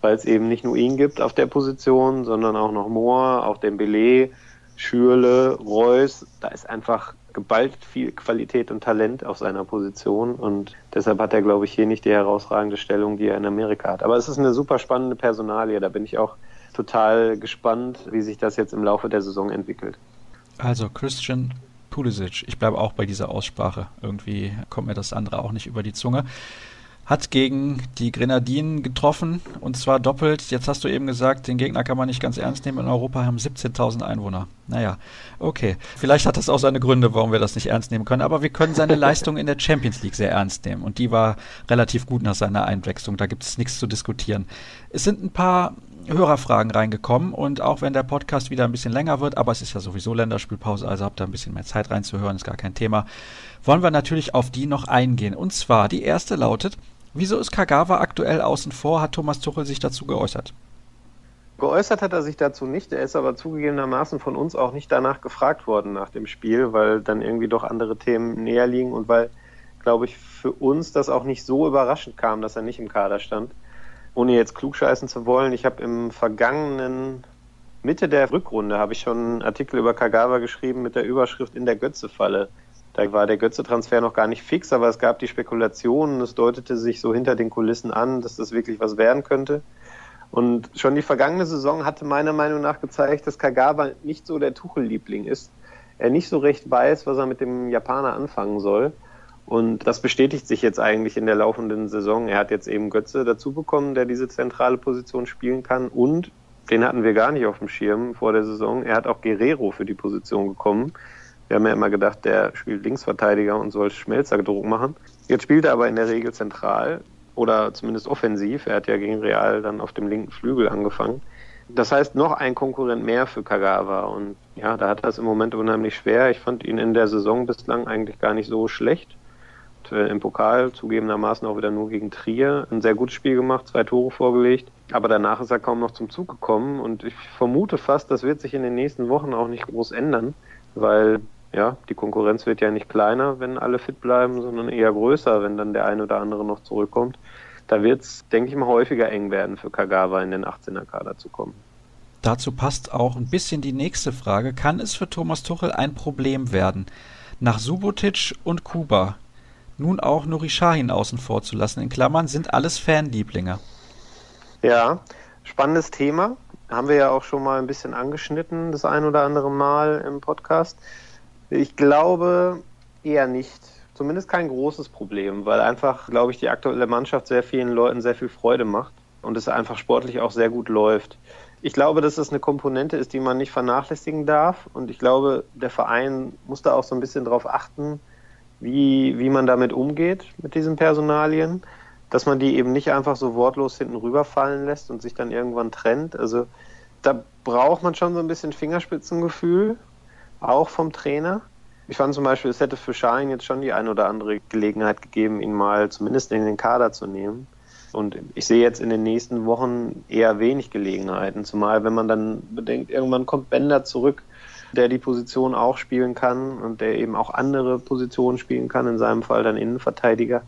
[SPEAKER 2] weil es eben nicht nur ihn gibt auf der Position, sondern auch noch Moore, auch den Belay, Schürle, Reus. Da ist einfach geballt viel Qualität und Talent auf seiner Position und deshalb hat er, glaube ich, hier nicht die herausragende Stellung, die er in Amerika hat. Aber es ist eine super spannende Personalie, da bin ich auch total gespannt, wie sich das jetzt im Laufe der Saison entwickelt.
[SPEAKER 1] Also Christian Pulisic, ich bleibe auch bei dieser Aussprache. Irgendwie kommt mir das andere auch nicht über die Zunge. Hat gegen die Grenadinen getroffen und zwar doppelt. Jetzt hast du eben gesagt, den Gegner kann man nicht ganz ernst nehmen. In Europa haben 17.000 Einwohner. Naja, okay. Vielleicht hat das auch seine Gründe, warum wir das nicht ernst nehmen können, aber wir können seine Leistung in der Champions League sehr ernst nehmen und die war relativ gut nach seiner Einwechslung. Da gibt es nichts zu diskutieren. Es sind ein paar Hörerfragen reingekommen und auch wenn der Podcast wieder ein bisschen länger wird, aber es ist ja sowieso Länderspielpause, also habt ihr ein bisschen mehr Zeit reinzuhören, ist gar kein Thema, wollen wir natürlich auf die noch eingehen. Und zwar, die erste lautet, wieso ist Kagawa aktuell außen vor? Hat Thomas Tuchel sich dazu geäußert?
[SPEAKER 2] Geäußert hat er sich dazu nicht, er ist aber zugegebenermaßen von uns auch nicht danach gefragt worden nach dem Spiel, weil dann irgendwie doch andere Themen näher liegen und weil, glaube ich, für uns das auch nicht so überraschend kam, dass er nicht im Kader stand ohne jetzt klugscheißen zu wollen, ich habe im vergangenen Mitte der Rückrunde habe ich schon einen Artikel über Kagawa geschrieben mit der Überschrift in der Götze-Falle. Da war der Götze-Transfer noch gar nicht fix, aber es gab die Spekulationen, es deutete sich so hinter den Kulissen an, dass das wirklich was werden könnte. Und schon die vergangene Saison hatte meiner Meinung nach gezeigt, dass Kagawa nicht so der Tuchel-Liebling ist. Er nicht so recht weiß, was er mit dem Japaner anfangen soll. Und das bestätigt sich jetzt eigentlich in der laufenden Saison. Er hat jetzt eben Götze dazu bekommen, der diese zentrale Position spielen kann. Und den hatten wir gar nicht auf dem Schirm vor der Saison. Er hat auch Guerrero für die Position bekommen. Wir haben ja immer gedacht, der spielt Linksverteidiger und soll Schmelzerdruck machen. Jetzt spielt er aber in der Regel zentral oder zumindest offensiv. Er hat ja gegen Real dann auf dem linken Flügel angefangen. Das heißt, noch ein Konkurrent mehr für Kagawa. Und ja, da hat er es im Moment unheimlich schwer. Ich fand ihn in der Saison bislang eigentlich gar nicht so schlecht äh, im Pokal zugegebenermaßen auch wieder nur gegen Trier ein sehr gutes Spiel gemacht, zwei Tore vorgelegt. Aber danach ist er kaum noch zum Zug gekommen und ich vermute fast, das wird sich in den nächsten Wochen auch nicht groß ändern, weil ja, die Konkurrenz wird ja nicht kleiner, wenn alle fit bleiben, sondern eher größer, wenn dann der eine oder andere noch zurückkommt. Da wird es, denke ich mal, häufiger eng werden für Kagawa in den 18er Kader zu kommen.
[SPEAKER 1] Dazu passt auch ein bisschen die nächste Frage. Kann es für Thomas Tuchel ein Problem werden? Nach Subotic und Kuba nun auch Nuri Sahin außen vor zu lassen, in Klammern, sind alles Fanlieblinge.
[SPEAKER 2] Ja, spannendes Thema. Haben wir ja auch schon mal ein bisschen angeschnitten, das ein oder andere Mal im Podcast. Ich glaube eher nicht. Zumindest kein großes Problem, weil einfach, glaube ich, die aktuelle Mannschaft sehr vielen Leuten sehr viel Freude macht und es einfach sportlich auch sehr gut läuft. Ich glaube, dass das eine Komponente ist, die man nicht vernachlässigen darf. Und ich glaube, der Verein muss da auch so ein bisschen drauf achten, wie, wie man damit umgeht, mit diesen Personalien, dass man die eben nicht einfach so wortlos hinten rüberfallen lässt und sich dann irgendwann trennt. Also da braucht man schon so ein bisschen Fingerspitzengefühl, auch vom Trainer. Ich fand zum Beispiel, es hätte für Schein jetzt schon die ein oder andere Gelegenheit gegeben, ihn mal zumindest in den Kader zu nehmen. Und ich sehe jetzt in den nächsten Wochen eher wenig Gelegenheiten, zumal wenn man dann bedenkt, irgendwann kommt Bender zurück der die Position auch spielen kann und der eben auch andere Positionen spielen kann, in seinem Fall dann Innenverteidiger,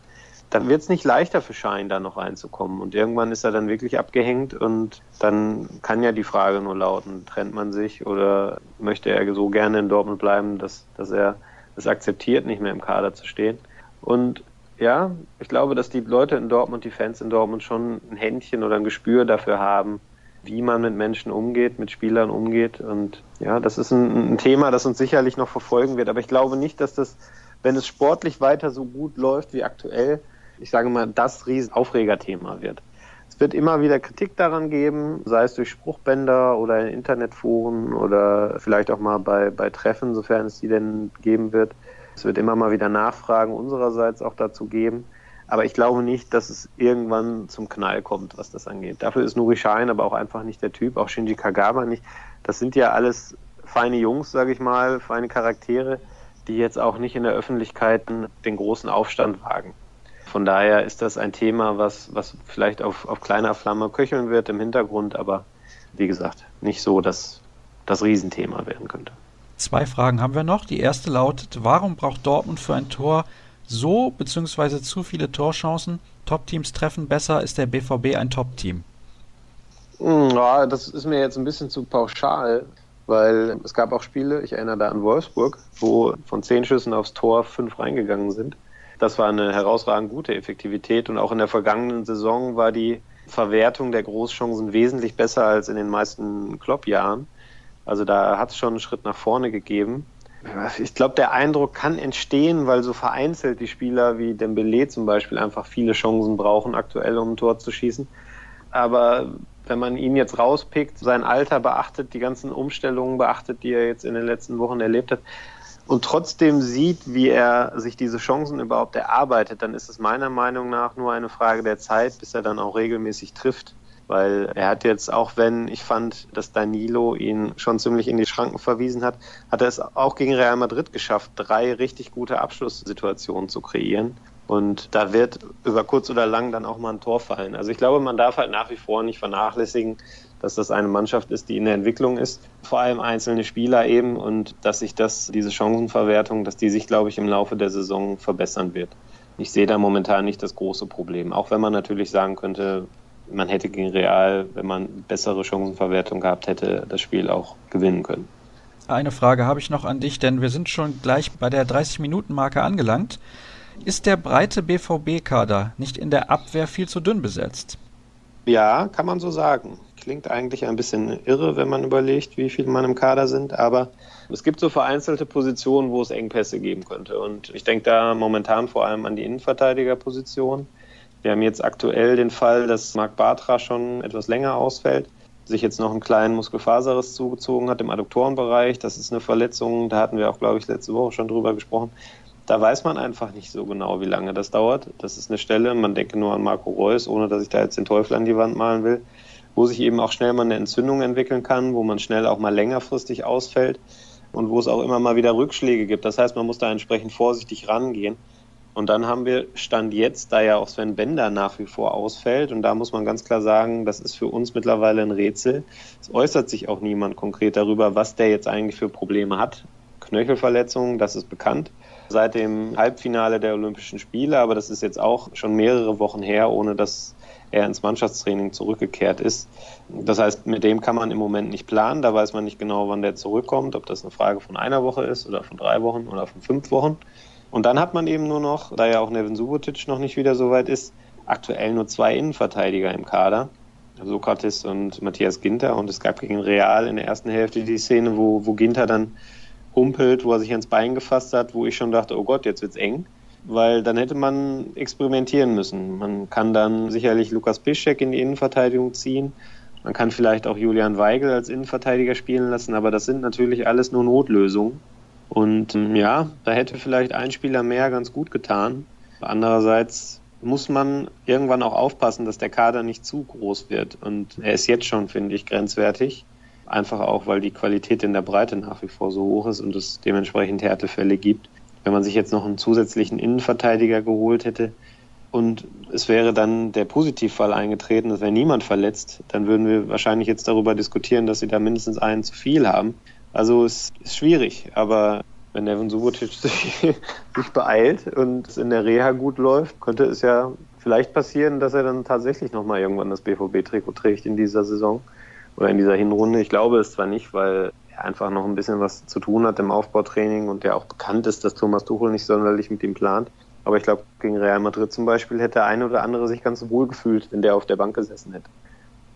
[SPEAKER 2] dann wird es nicht leichter für Schein da noch reinzukommen. Und irgendwann ist er dann wirklich abgehängt und dann kann ja die Frage nur lauten, trennt man sich oder möchte er so gerne in Dortmund bleiben, dass, dass er es akzeptiert, nicht mehr im Kader zu stehen. Und ja, ich glaube, dass die Leute in Dortmund, die Fans in Dortmund schon ein Händchen oder ein Gespür dafür haben, wie man mit Menschen umgeht, mit Spielern umgeht. Und ja, das ist ein, ein, Thema, das uns sicherlich noch verfolgen wird. Aber ich glaube nicht, dass das, wenn es sportlich weiter so gut läuft wie aktuell, ich sage mal, das riesen Aufregerthema wird. Es wird immer wieder Kritik daran geben, sei es durch Spruchbänder oder in Internetforen oder vielleicht auch mal bei, bei Treffen, sofern es die denn geben wird. Es wird immer mal wieder Nachfragen unsererseits auch dazu geben. Aber ich glaube nicht, dass es irgendwann zum Knall kommt, was das angeht. Dafür ist Nuri Schein aber auch einfach nicht der Typ, auch Shinji Kagawa nicht. Das sind ja alles feine Jungs, sage ich mal, feine Charaktere, die jetzt auch nicht in der Öffentlichkeit den großen Aufstand wagen. Von daher ist das ein Thema, was, was vielleicht auf, auf kleiner Flamme köcheln wird im Hintergrund, aber wie gesagt, nicht so, dass das Riesenthema werden könnte.
[SPEAKER 1] Zwei Fragen haben wir noch. Die erste lautet, warum braucht Dortmund für ein Tor so bzw. zu viele Torchancen. Top-Teams treffen besser. Ist der BVB ein Top-Team?
[SPEAKER 2] Hm, ja, das ist mir jetzt ein bisschen zu pauschal, weil es gab auch Spiele, ich erinnere da an Wolfsburg, wo von zehn Schüssen aufs Tor fünf reingegangen sind. Das war eine herausragend gute Effektivität und auch in der vergangenen Saison war die Verwertung der Großchancen wesentlich besser als in den meisten Klopp-Jahren. Also da hat es schon einen Schritt nach vorne gegeben. ich glaube, der Eindruck kann entstehen, weil so vereinzelt die Spieler wie Dembele zum Beispiel einfach viele Chancen brauchen, aktuell um ein Tor zu schießen. Aber wenn man ihn jetzt rauspickt, sein Alter beachtet, die ganzen Umstellungen beachtet, die er jetzt in den letzten Wochen erlebt hat, und trotzdem sieht, wie er sich diese Chancen überhaupt erarbeitet, dann ist es meiner Meinung nach nur eine Frage der Zeit, bis er dann auch regelmäßig trifft. Weil er hat jetzt, auch wenn ich fand, dass Danilo ihn schon ziemlich in die Schranken verwiesen hat, hat er es auch gegen Real Madrid geschafft, drei richtig gute Abschlusssituationen zu kreieren. Und da wird über kurz oder lang dann auch mal ein Tor fallen. Also ich glaube, man darf halt nach wie vor nicht vernachlässigen, dass das eine Mannschaft ist, die in der Entwicklung ist, vor allem einzelne Spieler eben und dass sich das, diese Chancenverwertung, dass die sich, glaube ich, im Laufe der Saison verbessern wird. Ich sehe da momentan nicht das große Problem, auch wenn man natürlich sagen könnte, man hätte gegen Real, wenn man bessere Chancenverwertung gehabt hätte, das Spiel auch gewinnen können.
[SPEAKER 1] Eine Frage habe ich noch an dich, denn wir sind schon gleich bei der 30-Minuten-Marke angelangt. Ist der breite BVB-Kader nicht in der Abwehr viel zu dünn besetzt?
[SPEAKER 2] Ja, kann man so sagen. Klingt eigentlich ein bisschen irre, wenn man überlegt, wie viele man im Kader sind, aber es gibt so vereinzelte Positionen, wo es Engpässe geben könnte. Und ich denke da momentan vor allem an die Innenverteidigerposition. Wir haben jetzt aktuell den Fall, dass Marc Bartra schon etwas länger ausfällt, sich jetzt noch einen kleinen Muskelfaserriss zugezogen hat im Adduktorenbereich. Das ist eine Verletzung, da hatten wir auch, glaube ich, letzte Woche schon drüber gesprochen. Da weiß man einfach nicht so genau, wie lange das dauert. Das ist eine Stelle, man denke nur an Marco Reus, ohne dass ich da jetzt den Teufel an die Wand malen will, wo sich eben auch schnell mal eine Entzündung entwickeln kann, wo man schnell auch mal längerfristig ausfällt und wo es auch immer mal wieder Rückschläge gibt. Das heißt, man muss da entsprechend vorsichtig rangehen. Und dann haben wir Stand jetzt, da ja auch Sven Bender nach wie vor ausfällt, und da muss man ganz klar sagen, das ist für uns mittlerweile ein Rätsel. Es äußert sich auch niemand konkret darüber, was der jetzt eigentlich für Probleme hat. Knöchelverletzungen, das ist bekannt seit dem Halbfinale der Olympischen Spiele, aber das ist jetzt auch schon mehrere Wochen her, ohne dass er ins Mannschaftstraining zurückgekehrt ist. Das heißt, mit dem kann man im Moment nicht planen. Da weiß man nicht genau, wann der zurückkommt, ob das eine Frage von einer Woche ist oder von drei Wochen oder von fünf Wochen. Und dann hat man eben nur noch, da ja auch Nevin Subotic noch nicht wieder so weit ist, aktuell nur zwei Innenverteidiger im Kader. Sokrates und Matthias Ginter. Und es gab gegen Real in der ersten Hälfte die Szene, wo, wo Ginter dann humpelt, wo er sich ans Bein gefasst hat, wo ich schon dachte, oh Gott, jetzt wird's eng. Weil dann hätte man experimentieren müssen. Man kann dann sicherlich Lukas Piszczek in die Innenverteidigung ziehen. Man kann vielleicht auch Julian Weigel als Innenverteidiger spielen lassen, aber das sind natürlich alles nur Notlösungen. Und ähm, ja, da hätte vielleicht ein Spieler mehr ganz gut getan. Andererseits muss man irgendwann auch aufpassen, dass der Kader nicht zu groß wird. Und er ist jetzt schon, finde ich, grenzwertig. Einfach auch, weil die Qualität in der Breite nach wie vor so hoch ist und es dementsprechend Härtefälle gibt. Wenn man sich jetzt noch einen zusätzlichen Innenverteidiger geholt hätte und es wäre dann der Positivfall eingetreten, es wäre niemand verletzt, dann würden wir wahrscheinlich jetzt darüber diskutieren, dass sie da mindestens einen zu viel haben. Also es ist schwierig, aber wenn Nevin Subotic sich, [laughs] sich beeilt und es in der Reha gut läuft, könnte es ja vielleicht passieren, dass er dann tatsächlich nochmal irgendwann das BVB-Trikot trägt in dieser Saison oder in dieser Hinrunde. Ich glaube es zwar nicht, weil er einfach noch ein bisschen was zu tun hat im Aufbautraining und der auch bekannt ist, dass Thomas Tuchel nicht sonderlich mit ihm plant. Aber ich glaube, gegen Real Madrid zum Beispiel hätte der eine oder andere sich ganz wohl gefühlt, wenn der auf der Bank gesessen hätte.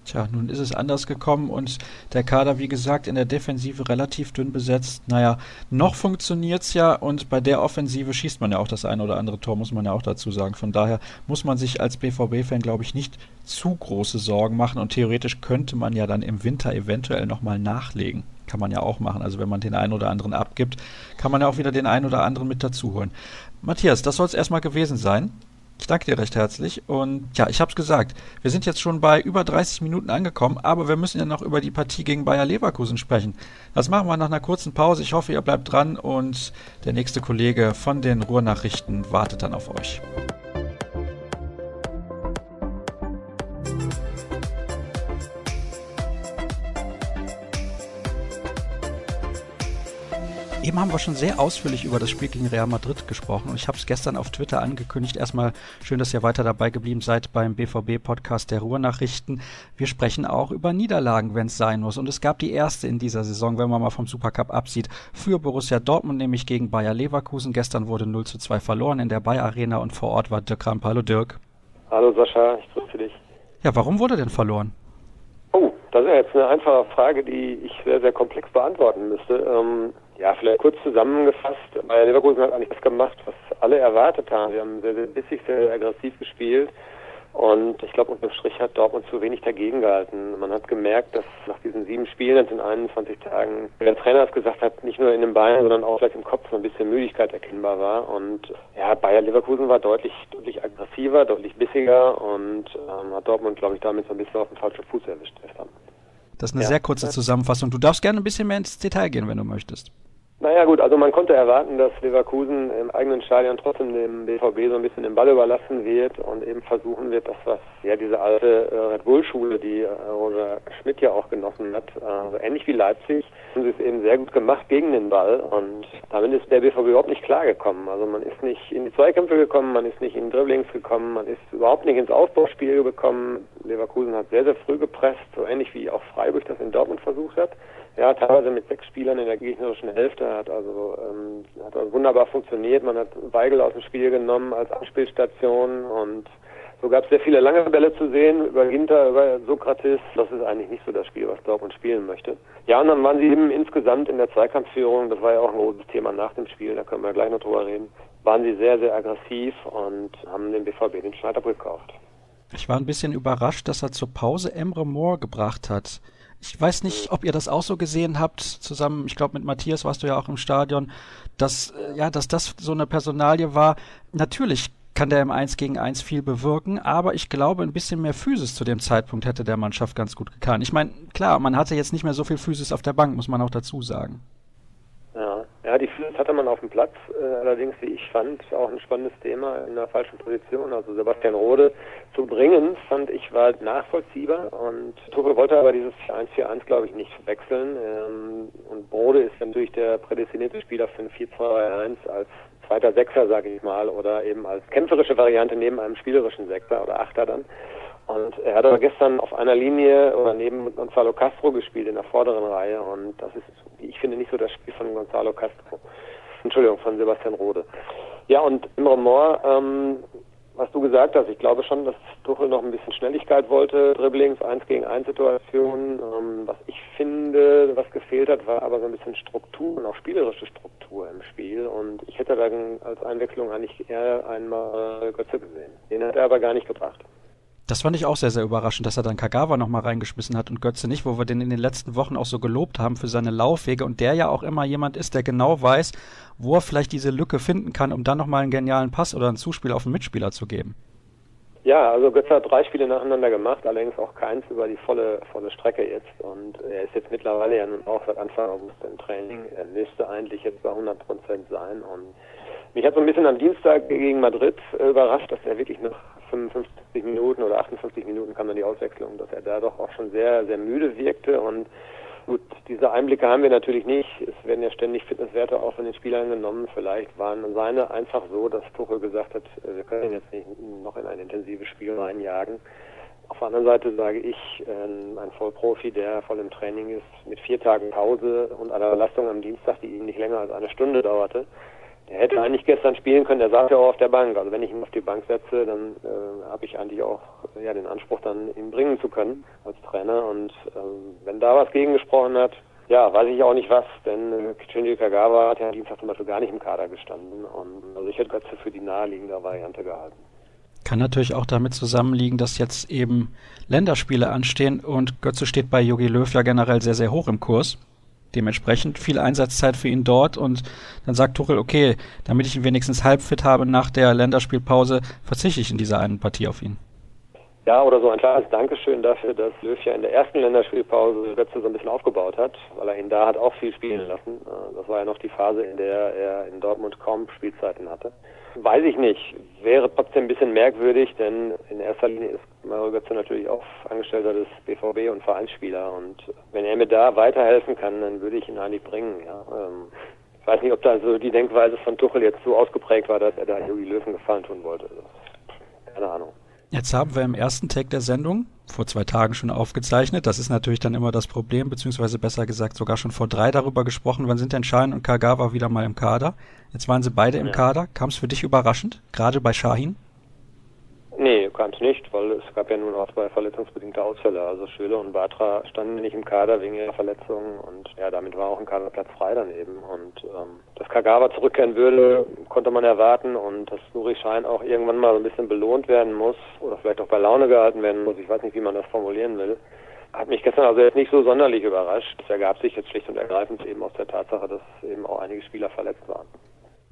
[SPEAKER 1] Tja, nun ist es anders gekommen und der Kader, wie gesagt, in der Defensive relativ dünn besetzt. Naja, noch funktioniert es ja und bei der Offensive schießt man ja auch das eine oder andere Tor, muss man ja auch dazu sagen. Von daher muss man sich als BVB-Fan, glaube ich, nicht zu große Sorgen machen und theoretisch könnte man ja dann im Winter eventuell nochmal nachlegen. Kann man ja auch machen. Also wenn man den einen oder anderen abgibt, kann man ja auch wieder den einen oder anderen mit dazu holen. Matthias, das soll es erstmal gewesen sein. Ich danke dir recht herzlich. Und ja, ich habe es gesagt, wir sind jetzt schon bei über 30 Minuten angekommen, aber wir müssen ja noch über die Partie gegen Bayer Leverkusen sprechen. Das machen wir nach einer kurzen Pause. Ich hoffe, ihr bleibt dran und der nächste Kollege von den Ruhrnachrichten wartet dann auf euch. Eben haben wir schon sehr ausführlich über das Spiel gegen Real Madrid gesprochen und ich habe es gestern auf Twitter angekündigt. Erstmal schön, dass ihr weiter dabei geblieben seid beim BVB-Podcast der Ruhrnachrichten. Wir sprechen auch über Niederlagen, wenn es sein muss. Und es gab die erste in dieser Saison, wenn man mal vom Supercup absieht, für Borussia Dortmund, nämlich gegen Bayer Leverkusen. Gestern wurde 0 zu 2 verloren in der Bayer Arena und vor Ort war Dirk Ramp. Hallo Dirk.
[SPEAKER 3] Hallo Sascha, ich grüße dich.
[SPEAKER 1] Ja, warum wurde denn verloren?
[SPEAKER 3] Oh, das ist ja jetzt eine einfache Frage, die ich sehr, sehr komplex beantworten müsste. Ähm, Ja, vielleicht kurz zusammengefasst. Bayer Leverkusen hat eigentlich das gemacht, was alle erwartet haben. Wir haben sehr, sehr bissig, sehr aggressiv gespielt. Und ich glaube, unterm Strich hat Dortmund zu wenig dagegen gehalten. Man hat gemerkt, dass nach diesen sieben Spielen in 21 Tagen, der Trainer es gesagt hat, nicht nur in den Beinen, sondern auch vielleicht im Kopf so ein bisschen Müdigkeit erkennbar war. Und ja, Bayer Leverkusen war deutlich, deutlich aggressiver, deutlich bissiger und ähm, hat Dortmund, glaube ich, damit so ein bisschen auf den falschen Fuß erwischt.
[SPEAKER 1] Das ist eine ja. sehr kurze Zusammenfassung. Du darfst gerne ein bisschen mehr ins Detail gehen, wenn du möchtest.
[SPEAKER 3] Naja gut, also man konnte erwarten, dass Leverkusen im eigenen Stadion trotzdem dem BVB so ein bisschen den Ball überlassen wird und eben versuchen wird, das was ja diese alte äh, Red Bull-Schule, die äh, Roger Schmidt ja auch genossen hat, also ähnlich wie Leipzig, haben sie es eben sehr gut gemacht gegen den Ball und damit ist der BVB überhaupt nicht klargekommen. Also man ist nicht in die Zweikämpfe gekommen, man ist nicht in Dribblings gekommen, man ist überhaupt nicht ins Aufbauspiel gekommen. Leverkusen hat sehr, sehr früh gepresst, so ähnlich wie auch Freiburg das in Dortmund versucht hat. Ja, teilweise mit sechs Spielern in der gegnerischen Hälfte hat also, ähm, hat also wunderbar funktioniert. Man hat Weigel aus dem Spiel genommen als Anspielstation und so gab es sehr viele lange Bälle zu sehen über Ginter, über Sokrates. Das ist eigentlich nicht so das Spiel, was Dortmund spielen möchte. Ja, und dann waren sie eben insgesamt in der Zweikampfführung, das war ja auch ein großes Thema nach dem Spiel, da können wir gleich noch drüber reden, waren sie sehr, sehr aggressiv und haben den BVB den Schneid abgekauft.
[SPEAKER 1] Ich war ein bisschen überrascht, dass er zur Pause Emre Moore gebracht hat. Ich weiß nicht, ob ihr das auch so gesehen habt, zusammen, ich glaube mit Matthias warst du ja auch im Stadion, dass, äh, ja, dass das so eine Personalie war. Natürlich kann der im 1 gegen 1 viel bewirken, aber ich glaube, ein bisschen mehr Physis zu dem Zeitpunkt hätte der Mannschaft ganz gut getan. Ich meine, klar, man hatte jetzt nicht mehr so viel Physis auf der Bank, muss man auch dazu sagen.
[SPEAKER 3] Ja, die Physis hatte man auf dem Platz, äh, allerdings, wie ich fand, auch ein spannendes Thema in der falschen Position. Also Sebastian Rode zu bringen, fand ich, war nachvollziehbar und Tuchel wollte aber dieses 1-4-1, glaube ich, nicht wechseln. Ähm, und Rode ist natürlich der prädestinierte Spieler für ein 4-2-1 als zweiter Sechser, sage ich mal, oder eben als kämpferische Variante neben einem spielerischen Sechser oder Achter dann. Und er hat aber gestern auf einer Linie oder neben Gonzalo Castro gespielt in der vorderen Reihe und das ist, ich finde, nicht so das Spiel von Gonzalo Castro. Entschuldigung, von Sebastian Rode. Ja, und Imre Moore, ähm, was du gesagt hast, ich glaube schon, dass Tuchel noch ein bisschen Schnelligkeit wollte, Dribblings, 1 gegen 1 Situationen. Ähm, was ich finde, was gefehlt hat, war aber so ein bisschen Struktur und auch spielerische Struktur im Spiel. Und ich hätte dann als Einwechslung eigentlich eher einmal Götze gesehen. Den hat er aber gar nicht gebracht.
[SPEAKER 1] Das fand ich auch sehr, sehr überraschend, dass er dann Kagawa nochmal reingeschmissen hat und Götze nicht, wo wir den in den letzten Wochen auch so gelobt haben für seine Laufwege und der ja auch immer jemand ist, der genau weiß, wo er vielleicht diese Lücke finden kann, um dann nochmal einen genialen Pass oder ein Zuspiel auf einen Mitspieler zu geben.
[SPEAKER 3] Ja, also Götze hat drei Spiele nacheinander gemacht, allerdings auch keins über die volle, volle Strecke jetzt. Und er ist jetzt mittlerweile ja nun auch seit Anfang August im Training. Er müsste eigentlich jetzt bei 100 Prozent sein. Und mich hat so ein bisschen am Dienstag gegen Madrid überrascht, dass er wirklich nach 55 Minuten oder 58 Minuten kam dann die Auswechslung, dass er da doch auch schon sehr, sehr müde wirkte und Gut, diese Einblicke haben wir natürlich nicht. Es werden ja ständig Fitnesswerte auch von den Spielern genommen. Vielleicht waren seine einfach so, dass Tuchel gesagt hat, äh, wir können ihn jetzt nicht noch in ein intensives Spiel reinjagen. Auf der anderen Seite sage ich, ähm, ein Vollprofi, der voll im Training ist, mit vier Tagen Pause und einer Belastung am Dienstag, die ihm nicht länger als eine Stunde dauerte, er hätte eigentlich gestern spielen können, der saß ja auch auf der Bank. Also wenn ich ihn auf die Bank setze, dann äh, habe ich eigentlich auch ja, den Anspruch, dann ihn bringen zu können als Trainer. Und ähm, wenn da was gegengesprochen hat, ja, weiß ich auch nicht was, denn äh, Shinji Kagawa hat ja Dienstag zum Beispiel gar nicht im Kader gestanden. Und also ich hätte Götze für die naheliegende Variante gehalten.
[SPEAKER 1] Kann natürlich auch damit zusammenliegen, dass jetzt eben Länderspiele anstehen und Götze steht bei Jogi Löw ja generell sehr, sehr hoch im Kurs. Dementsprechend viel Einsatzzeit für ihn dort und dann sagt Tuchel, okay, damit ich ihn wenigstens halbfit habe nach der Länderspielpause, verzichte ich in dieser einen Partie auf ihn.
[SPEAKER 3] Ja, oder so ein klares Dankeschön dafür, dass Löw ja in der ersten Länderspielpause Götze so ein bisschen aufgebaut hat, weil er ihn da hat auch viel spielen lassen. Äh, das war ja noch die Phase, in der er in Dortmund kaum Spielzeiten hatte. Weiß ich nicht. Wäre trotzdem ein bisschen merkwürdig, denn in erster Linie ist Mario Götze natürlich auch Angestellter des BVB und Vereinsspieler. Und wenn er mir da weiterhelfen kann, dann würde ich ihn eigentlich bringen. Ja. Ähm, ich weiß nicht, ob da so die Denkweise von Tuchel jetzt so ausgeprägt war, dass er da Jogi Löwen gefallen tun wollte. Keine Ahnung.
[SPEAKER 1] Jetzt haben wir im ersten Tag der Sendung vor zwei Tagen schon aufgezeichnet. Das ist natürlich dann immer das Problem, beziehungsweise besser gesagt sogar schon vor drei darüber gesprochen. Wann sind denn Shahin und Kagawa wieder mal im Kader? Jetzt waren sie beide im Kader. Kam es für dich überraschend, gerade bei Shahin?
[SPEAKER 3] Nee, ganz nicht, weil es gab ja nun auch zwei verletzungsbedingte Ausfälle. Also Schöle und Batra standen nicht im Kader wegen ihrer Verletzungen und ja, damit war auch ein Kaderplatz frei daneben. Und ähm, dass Kagawa zurückkehren würde, konnte man erwarten und dass Nuri Schein auch irgendwann mal so ein bisschen belohnt werden muss oder vielleicht auch bei Laune gehalten werden muss. Ich weiß nicht, wie man das formulieren will. Hat mich gestern also jetzt nicht so sonderlich überrascht. Das ergab sich jetzt schlicht und ergreifend eben aus der Tatsache, dass eben auch einige Spieler verletzt waren.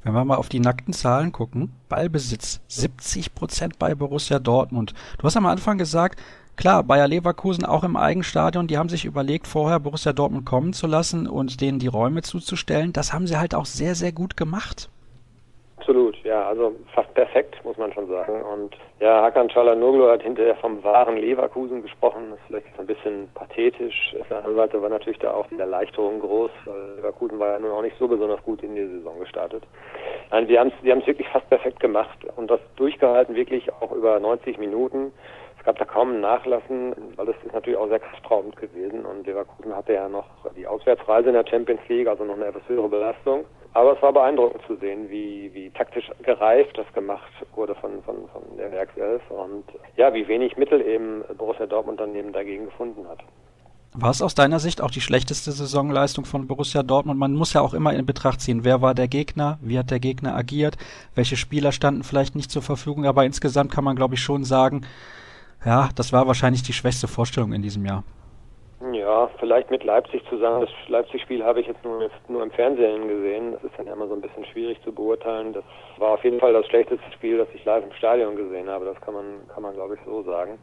[SPEAKER 1] Wenn wir mal auf die nackten Zahlen gucken, Ballbesitz 70 Prozent bei Borussia Dortmund. Du hast am Anfang gesagt, klar, Bayer Leverkusen auch im Eigenstadion, die haben sich überlegt, vorher Borussia Dortmund kommen zu lassen und denen die Räume zuzustellen. Das haben sie halt auch sehr, sehr gut gemacht.
[SPEAKER 3] Absolut, ja, also fast perfekt, muss man schon sagen. Und ja, Hakan Çalhanoğlu hat hinterher vom wahren Leverkusen gesprochen. Das ist vielleicht ein bisschen pathetisch. Auf der anderen Seite war natürlich da auch die Erleichterung groß, weil Leverkusen war ja nun auch nicht so besonders gut in die Saison gestartet. Nein, wir haben es wir haben's wirklich fast perfekt gemacht und das durchgehalten wirklich auch über 90 Minuten. Es gab da kaum ein Nachlassen, weil das ist natürlich auch sehr kraftraubend gewesen und Leverkusen hatte ja noch die Auswärtsreise in der Champions League, also noch eine etwas höhere Belastung. Aber es war beeindruckend zu sehen, wie, wie taktisch gereift das gemacht wurde von, von, von der Werkself und ja, wie wenig Mittel eben Borussia Dortmund dann eben dagegen gefunden hat.
[SPEAKER 1] War es aus deiner Sicht auch die schlechteste Saisonleistung von Borussia Dortmund? Man muss ja auch immer in Betracht ziehen, wer war der Gegner, wie hat der Gegner agiert, welche Spieler standen vielleicht nicht zur Verfügung, aber insgesamt kann man, glaube ich, schon sagen, ja, das war wahrscheinlich die schwächste Vorstellung in diesem Jahr.
[SPEAKER 3] Ja, vielleicht mit Leipzig zusammen. Das Leipzig-Spiel habe ich jetzt nur, nur im Fernsehen gesehen. Das ist dann immer so ein bisschen schwierig zu beurteilen. Das war auf jeden Fall das schlechteste Spiel, das ich live im Stadion gesehen habe. Das kann man, kann man glaube ich so sagen.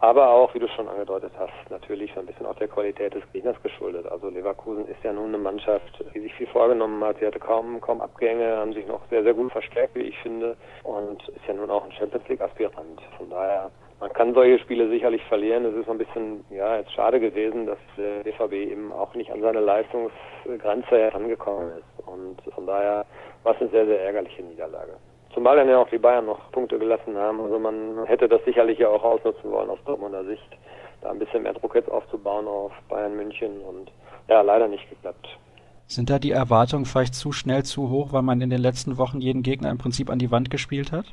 [SPEAKER 3] Aber auch, wie du schon angedeutet hast, natürlich so ein bisschen auch der Qualität des Gegners geschuldet. Also Leverkusen ist ja nun eine Mannschaft, die sich viel vorgenommen hat. Sie hatte kaum, kaum Abgänge, haben sich noch sehr, sehr gut verstärkt, wie ich finde. Und ist ja nun auch ein Champions League Aspirant. Von daher man kann solche Spiele sicherlich verlieren. Es ist ein bisschen, ja, jetzt schade gewesen, dass der DVB eben auch nicht an seine Leistungsgrenze herangekommen ist. Und von daher war es eine sehr, sehr ärgerliche Niederlage. Zumal dann ja auch die Bayern noch Punkte gelassen haben. Also man hätte das sicherlich ja auch ausnutzen wollen aus Dortmunder Sicht, da ein bisschen mehr Druck jetzt aufzubauen auf Bayern München und ja, leider nicht geklappt.
[SPEAKER 1] Sind da die Erwartungen vielleicht zu schnell zu hoch, weil man in den letzten Wochen jeden Gegner im Prinzip an die Wand gespielt hat?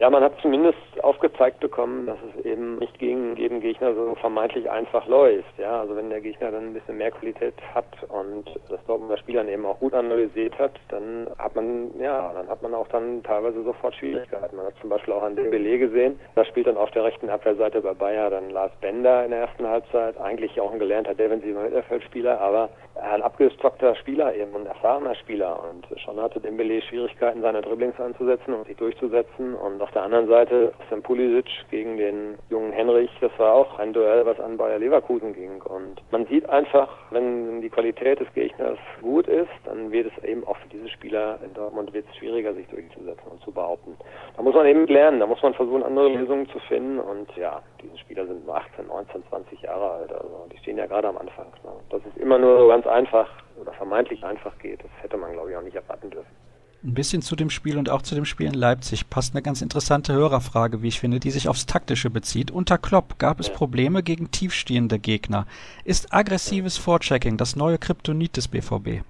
[SPEAKER 3] Ja, man hat zumindest aufgezeigt bekommen, dass es eben nicht gegen jeden Gegner so vermeintlich einfach läuft. Ja, also wenn der Gegner dann ein bisschen mehr Qualität hat und das Dortmunder Spiel dann eben auch gut analysiert hat, dann hat man, ja, dann hat man auch dann teilweise sofort Schwierigkeiten. Man hat zum Beispiel auch an Dembele gesehen, da spielt dann auf der rechten Abwehrseite bei Bayer dann Lars Bender in der ersten Halbzeit, eigentlich auch ein gelernter defensiver Mittelfeldspieler, aber ein abgestockter Spieler eben, ein erfahrener Spieler und schon hatte Dembele Schwierigkeiten, seine Dribblings anzusetzen und sich durchzusetzen und auf der anderen Seite Sam Pulisic gegen den jungen Henrich, das war auch ein Duell, was an Bayer Leverkusen ging und man sieht einfach, wenn die Qualität des Gegners gut ist, dann wird es eben auch für diese Spieler in Dortmund wird es schwieriger, sich durchzusetzen und zu behaupten. Da muss man eben lernen, da muss man versuchen, andere Lösungen zu finden und ja, diese Spieler sind nur 18, 19, 20 Jahre alt, also die stehen ja gerade am Anfang. Ne? Das ist immer nur so ganz einfach oder vermeintlich einfach geht. Das hätte man, glaube ich, auch nicht erwarten dürfen.
[SPEAKER 1] Ein bisschen zu dem Spiel und auch zu dem Spiel in Leipzig passt eine ganz interessante Hörerfrage, wie ich finde, die sich aufs Taktische bezieht. Unter Klopp gab es Probleme gegen tiefstehende Gegner. Ist aggressives Vorchecking das neue Kryptonit des BVB?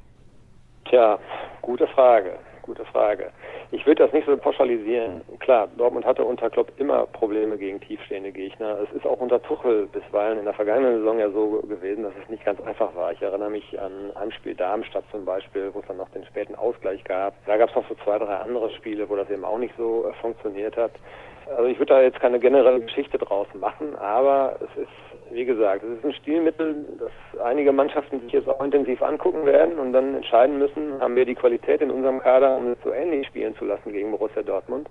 [SPEAKER 3] Tja, gute Frage, gute Frage. Ich würde das nicht so pauschalisieren. Klar, Dortmund hatte unter Klopp immer Probleme gegen tiefstehende Gegner. Es ist auch unter Tuchel bisweilen in der vergangenen Saison ja so gewesen, dass es nicht ganz einfach war. Ich erinnere mich an ein Spiel Darmstadt zum Beispiel, wo es dann noch den späten Ausgleich gab. Da gab es noch so zwei, drei andere Spiele, wo das eben auch nicht so äh, funktioniert hat. Also ich würde da jetzt keine generelle Geschichte draus machen, aber es ist wie gesagt, es ist ein Stilmittel, das einige Mannschaften sich jetzt auch intensiv angucken werden und dann entscheiden müssen, haben wir die Qualität in unserem Kader, um es so ähnlich spielen zu lassen gegen Borussia Dortmund.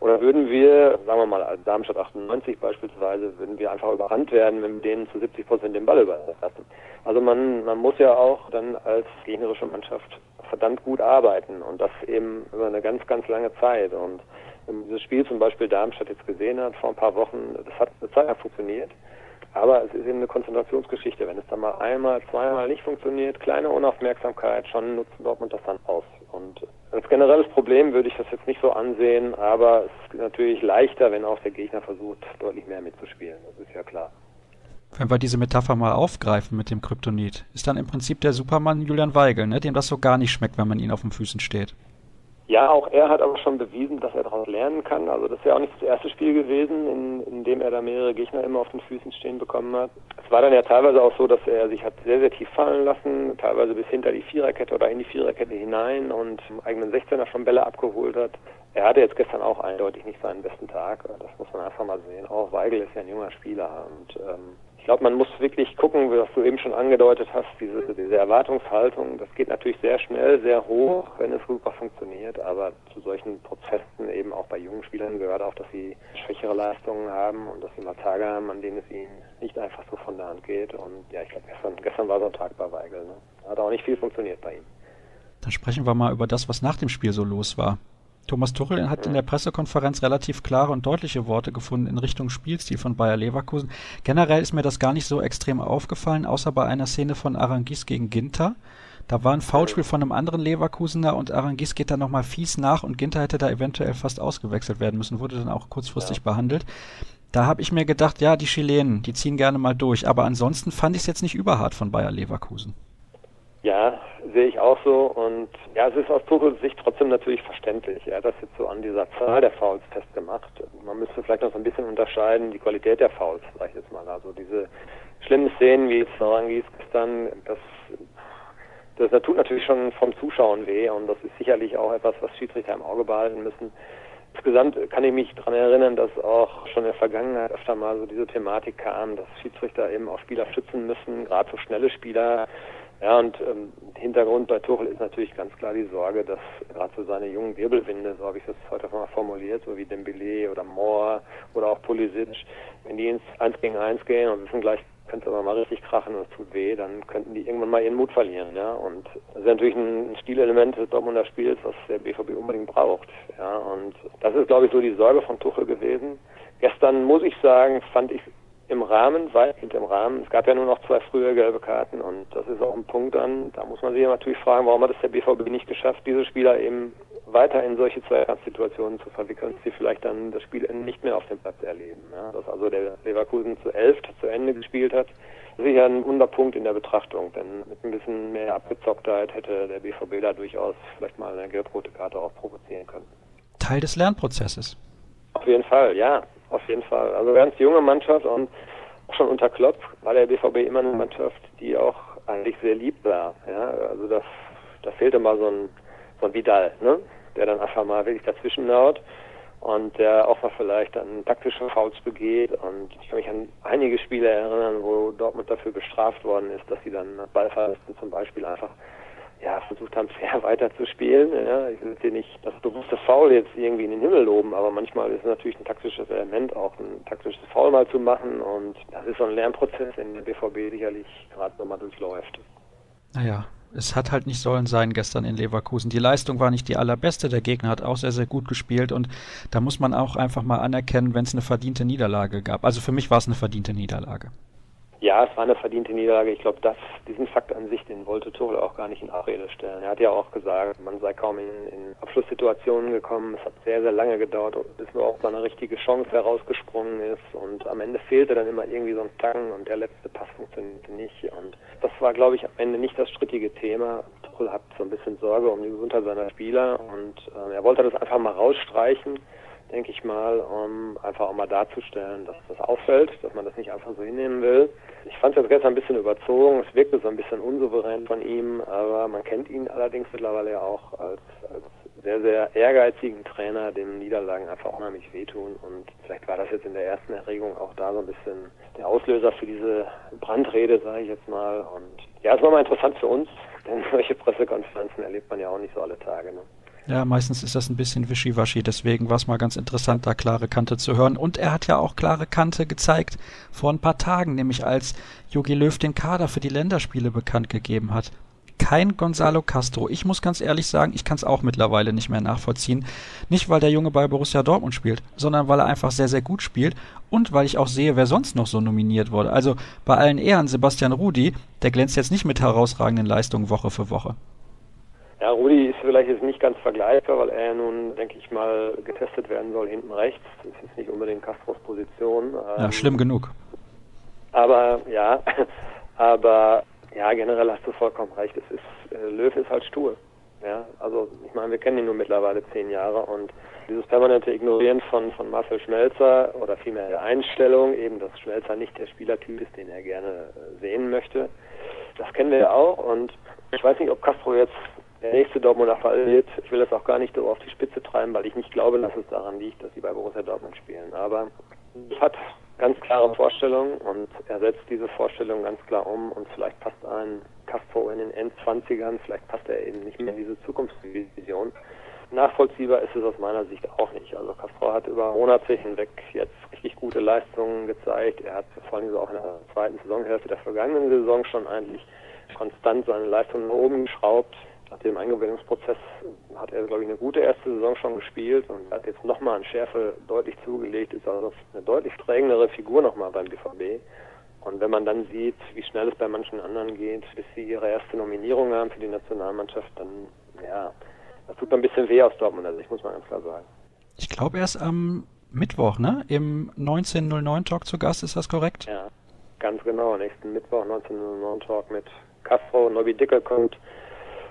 [SPEAKER 3] Oder würden wir, sagen wir mal, Darmstadt 98 beispielsweise, würden wir einfach überrannt werden, wenn wir denen zu 70 Prozent den Ball überlassen. Also man, man muss ja auch dann als gegnerische Mannschaft verdammt gut arbeiten und das eben über eine ganz, ganz lange Zeit. Und wenn man dieses Spiel zum Beispiel Darmstadt jetzt gesehen hat vor ein paar Wochen, das hat eine Zeit lang funktioniert. Aber es ist eben eine Konzentrationsgeschichte. Wenn es dann mal einmal, zweimal nicht funktioniert, kleine Unaufmerksamkeit, schon nutzt Dortmund das dann aus. Und als generelles Problem würde ich das jetzt nicht so ansehen, aber es ist natürlich leichter, wenn auch der Gegner versucht, deutlich mehr mitzuspielen. Das ist ja klar.
[SPEAKER 1] Wenn wir diese Metapher mal aufgreifen mit dem Kryptonit, ist dann im Prinzip der Supermann Julian Weigel, ne, dem das so gar nicht schmeckt, wenn man ihn auf den Füßen steht.
[SPEAKER 3] Ja, auch er hat aber schon bewiesen, dass er daraus lernen kann. Also das ist ja auch nicht das erste Spiel gewesen, in, in dem er da mehrere Gegner immer auf den Füßen stehen bekommen hat. Es war dann ja teilweise auch so, dass er sich hat sehr, sehr tief fallen lassen, teilweise bis hinter die Viererkette oder in die Viererkette hinein und im eigenen 16er schon Bälle abgeholt hat. Er hatte jetzt gestern auch eindeutig nicht seinen besten Tag. Das muss man einfach mal sehen. Auch Weigel ist ja ein junger Spieler und ähm, glaube, man muss wirklich gucken, was du eben schon angedeutet hast, diese, diese Erwartungshaltung, das geht natürlich sehr schnell, sehr hoch, wenn es super funktioniert, aber zu solchen Prozessen eben auch bei jungen Spielern gehört auch, dass sie schwächere Leistungen haben und dass sie mal Tage haben, an denen es ihnen nicht einfach so von der Hand geht und ja, ich glaube, gestern, gestern war so ein Tag bei Weigel, ne? hat auch nicht viel funktioniert bei ihm.
[SPEAKER 1] Dann sprechen wir mal über das, was nach dem Spiel so los war. Thomas Tuchel hat in der Pressekonferenz relativ klare und deutliche Worte gefunden in Richtung Spielstil von Bayer Leverkusen. Generell ist mir das gar nicht so extrem aufgefallen, außer bei einer Szene von Arangis gegen Ginter. Da war ein Foulspiel von einem anderen Leverkusener und Arangis geht da nochmal fies nach und Ginter hätte da eventuell fast ausgewechselt werden müssen, wurde dann auch kurzfristig ja. behandelt. Da habe ich mir gedacht, ja, die Chilenen, die ziehen gerne mal durch. Aber ansonsten fand ich es jetzt nicht überhart von Bayer Leverkusen.
[SPEAKER 3] Ja, sehe ich auch so. Und ja, es ist aus Tuchels Sicht trotzdem natürlich verständlich. Er hat das jetzt so an dieser Zahl der Fouls festgemacht. Man müsste vielleicht noch so ein bisschen unterscheiden, die Qualität der Fouls, sag ich jetzt mal. Also diese schlimmen Szenen wie jetzt Narangis gestern, das, das, das tut natürlich schon vom Zuschauen weh. Und das ist sicherlich auch etwas, was Schiedsrichter im Auge behalten müssen. Insgesamt kann ich mich daran erinnern, dass auch schon in der Vergangenheit öfter mal so diese Thematik kam, dass Schiedsrichter eben auch Spieler schützen müssen, gerade so schnelle Spieler, ja, und ähm, Hintergrund bei Tuchel ist natürlich ganz klar die Sorge, dass gerade so seine jungen Wirbelwinde, so habe ich das heute mal formuliert, so wie Dembele oder Moore oder auch Pulisic, wenn die ins 1 gegen 1 gehen und wissen gleich, könnte aber mal richtig krachen und es tut weh, dann könnten die irgendwann mal ihren Mut verlieren, ja. Und das ist natürlich ein Stilelement des Dortmunder Spiels, was der BVB unbedingt braucht, ja. Und das ist, glaube ich, so die Sorge von Tuchel gewesen. Gestern muss ich sagen, fand ich im Rahmen, weit hinter dem Rahmen. Es gab ja nur noch zwei frühe gelbe Karten und das ist auch ein Punkt dann, da muss man sich natürlich fragen, warum hat es der BVB nicht geschafft, diese Spieler eben weiter in solche Zweikampfsituationen zu verwickeln, sie vielleicht dann das Spiel nicht mehr auf dem Platz erleben. Ja, dass also der Leverkusen zu elf zu Ende gespielt hat, sicher ein Wunderpunkt in der Betrachtung, denn mit ein bisschen mehr Abgezocktheit hätte der BVB da durchaus vielleicht mal eine gelb-rote Karte auch provozieren können.
[SPEAKER 1] Teil des Lernprozesses.
[SPEAKER 3] Auf jeden Fall, ja. Auf jeden Fall. Also ganz junge Mannschaft und auch schon unter Klopp war der BVB immer eine Mannschaft, die auch eigentlich sehr lieb war. Ja, also das, da fehlte mal so ein, so ein Vidal, ne? der dann einfach mal wirklich dazwischen haut und der auch mal vielleicht dann taktische Fouls begeht. Und ich kann mich an einige Spiele erinnern, wo Dortmund dafür bestraft worden ist, dass sie dann Ballverlusten zum Beispiel einfach ja, versucht haben, [laughs] fair weiterzuspielen. Ja, ich will hier nicht das bewusste Foul jetzt irgendwie in den Himmel loben, aber manchmal ist es natürlich ein taktisches Element, auch ein taktisches Foul mal zu machen und das ist so ein Lernprozess, den der BVB sicherlich gerade nochmal durchläuft.
[SPEAKER 1] Naja, es hat halt nicht sollen sein gestern in Leverkusen. Die Leistung war nicht die allerbeste. Der Gegner hat auch sehr, sehr gut gespielt und da muss man auch einfach mal anerkennen, wenn es eine verdiente Niederlage gab. Also für mich war es eine verdiente Niederlage.
[SPEAKER 3] Ja, es war eine verdiente Niederlage. Ich glaube, diesen Fakt an sich, den wollte Tuchel auch gar nicht in Abrede stellen. Er hat ja auch gesagt, man sei kaum in, in Abschlusssituationen gekommen. Es hat sehr, sehr lange gedauert, bis nur auch so eine richtige Chance herausgesprungen ist. Und am Ende fehlte dann immer irgendwie so ein Tacken und der letzte Pass funktionierte nicht. Und das war, glaube ich, am Ende nicht das strittige Thema. Tuchel hat so ein bisschen Sorge um die Gesundheit seiner Spieler und äh, er wollte das einfach mal rausstreichen denke ich mal, um einfach auch mal darzustellen, dass das auffällt, dass man das nicht einfach so hinnehmen will. Ich fand es jetzt gestern ein bisschen überzogen, es wirkte so ein bisschen unsouverän von ihm, aber man kennt ihn allerdings mittlerweile ja auch als, als sehr, sehr ehrgeizigen Trainer, dem Niederlagen einfach unheimlich wehtun und vielleicht war das jetzt in der ersten Erregung auch da so ein bisschen der Auslöser für diese Brandrede, sage ich jetzt mal. Und ja, es war mal interessant für uns, denn [laughs] solche Pressekonferenzen erlebt man ja auch nicht so alle Tage. Ne?
[SPEAKER 1] Ja, meistens ist das ein bisschen wischiwaschi, deswegen war es mal ganz interessant, da klare Kante zu hören. Und er hat ja auch klare Kante gezeigt vor ein paar Tagen, nämlich als Jogi Löw den Kader für die Länderspiele bekannt gegeben hat. Kein Gonzalo Castro. Ich muss ganz ehrlich sagen, ich kann es auch mittlerweile nicht mehr nachvollziehen. Nicht, weil der Junge bei Borussia Dortmund spielt, sondern weil er einfach sehr, sehr gut spielt und weil ich auch sehe, wer sonst noch so nominiert wurde. Also bei allen Ehren Sebastian Rudi, der glänzt jetzt nicht mit herausragenden Leistungen Woche für Woche.
[SPEAKER 3] Ja, Rudi ist vielleicht jetzt nicht ganz vergleichbar, weil er nun, denke ich mal, getestet werden soll hinten rechts. Das ist jetzt nicht unbedingt Castros Position.
[SPEAKER 1] Ja, ähm, schlimm genug.
[SPEAKER 3] Aber ja, [laughs] aber ja, generell hast du vollkommen recht. Es ist, äh, Löw ist halt stur. Ja, also ich meine, wir kennen ihn nur mittlerweile zehn Jahre und dieses permanente Ignorieren von, von Marcel Schmelzer oder vielmehr der Einstellung, eben dass Schmelzer nicht der Spielertyp ist, den er gerne äh, sehen möchte, das kennen wir ja auch und ich weiß nicht, ob Castro jetzt der nächste Dortmunder Fall wird. Ich will das auch gar nicht so auf die Spitze treiben, weil ich nicht glaube, dass es daran liegt, dass sie bei Borussia Dortmund spielen. Aber es hat ganz klare Vorstellungen und er setzt diese Vorstellungen ganz klar um und vielleicht passt ein Castro in den Endzwanzigern, vielleicht passt er eben nicht mehr in diese Zukunftsvision. Nachvollziehbar ist es aus meiner Sicht auch nicht. Also Castro hat über Monate hinweg jetzt richtig gute Leistungen gezeigt. Er hat vor allem auch in der zweiten Saisonhälfte der vergangenen Saison schon eigentlich konstant seine Leistungen nach oben geschraubt. Nach dem Eingewöhnungsprozess hat er, glaube ich, eine gute erste Saison schon gespielt und hat jetzt nochmal an Schärfe deutlich zugelegt, ist also eine deutlich prägendere Figur nochmal beim BVB. Und wenn man dann sieht, wie schnell es bei manchen anderen geht, bis sie ihre erste Nominierung haben für die Nationalmannschaft, dann, ja, das tut ein bisschen weh aus Dortmund, also ich muss mal ganz klar sagen.
[SPEAKER 1] Ich glaube, er ist am Mittwoch, ne? Im 1909 Talk zu Gast, ist das korrekt?
[SPEAKER 3] Ja, ganz genau. Nächsten Mittwoch 1909 Talk mit Castro, Nobby Dickel kommt,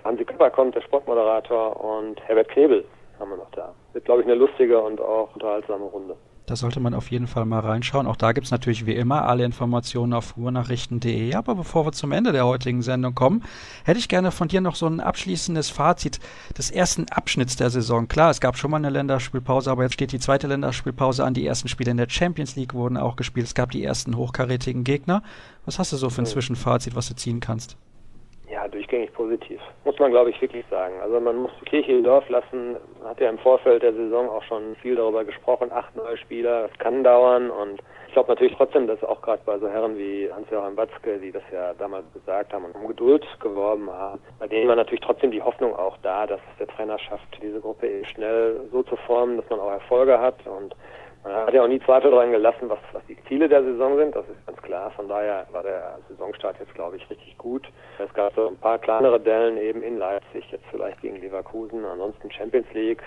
[SPEAKER 3] Hansi Küpper kommt, der Sportmoderator und Herbert Knebel haben wir noch da. Wird, glaube ich, eine lustige und auch unterhaltsame Runde.
[SPEAKER 1] Da sollte man auf jeden Fall mal reinschauen. Auch da gibt es natürlich wie immer alle Informationen auf ruhrnachrichten.de. Aber bevor wir zum Ende der heutigen Sendung kommen, hätte ich gerne von dir noch so ein abschließendes Fazit des ersten Abschnitts der Saison. Klar, es gab schon mal eine Länderspielpause, aber jetzt steht die zweite Länderspielpause an. Die ersten Spiele in der Champions League wurden auch gespielt. Es gab die ersten hochkarätigen Gegner. Was hast du so für ein. Zwischenfazit, was du ziehen kannst?
[SPEAKER 3] Durchgängig positiv. Muss man, glaube ich, wirklich sagen. Also man muss die Kirche im Dorf lassen. Man hat ja im Vorfeld der Saison auch schon viel darüber gesprochen. Acht neue Spieler, das kann dauern. Und ich glaube natürlich trotzdem, dass auch gerade bei so Herren wie Hans-Joachim Watzke, die das ja damals gesagt haben und um Geduld geworben haben, bei denen war natürlich trotzdem die Hoffnung auch da, dass es der Trainer schafft, diese Gruppe eben schnell so zu formen, dass man auch Erfolge hat. Und man hat ja auch nie Zweifel daran gelassen, was, was die Ziele der Saison sind. Das ist ganz klar. Von daher war der Saisonstart jetzt, glaube ich, richtig gut. Es gab so ein paar kleinere Dellen eben in Leipzig, jetzt vielleicht gegen Leverkusen. Ansonsten Champions League,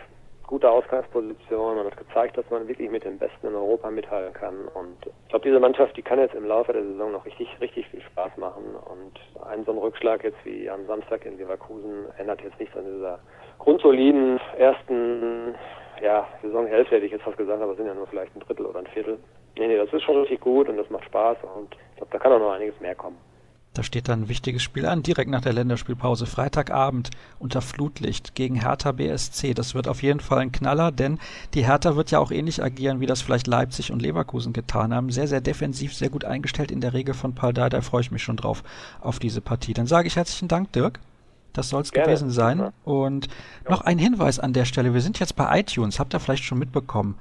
[SPEAKER 3] gute Ausgangsposition. Man hat gezeigt, dass man wirklich mit den Besten in Europa mithalten kann. Und ich glaube, diese Mannschaft, die kann jetzt im Laufe der Saison noch richtig, richtig viel Spaß machen. Und ein so ein Rückschlag jetzt wie am Samstag in Leverkusen ändert jetzt nichts an dieser grundsoliden ersten ja, Saisonhälfte hätte ich jetzt fast gesagt, aber es sind ja nur vielleicht ein Drittel oder ein Viertel. Nee, nee, das ist schon richtig gut und das macht Spaß und ich glaube, da kann auch noch einiges mehr kommen.
[SPEAKER 1] Da steht dann ein wichtiges Spiel an, direkt nach der Länderspielpause. Freitagabend unter Flutlicht gegen Hertha BSC. Das wird auf jeden Fall ein Knaller, denn die Hertha wird ja auch ähnlich agieren, wie das vielleicht Leipzig und Leverkusen getan haben. Sehr, sehr defensiv, sehr gut eingestellt in der Regel von Paul Dardai. Da freue ich mich schon drauf auf diese Partie. Dann sage ich herzlichen Dank, Dirk. Das soll es gewesen sein. Ja. Und ja. noch ein Hinweis an der Stelle. Wir sind jetzt bei iTunes. Habt ihr vielleicht schon mitbekommen?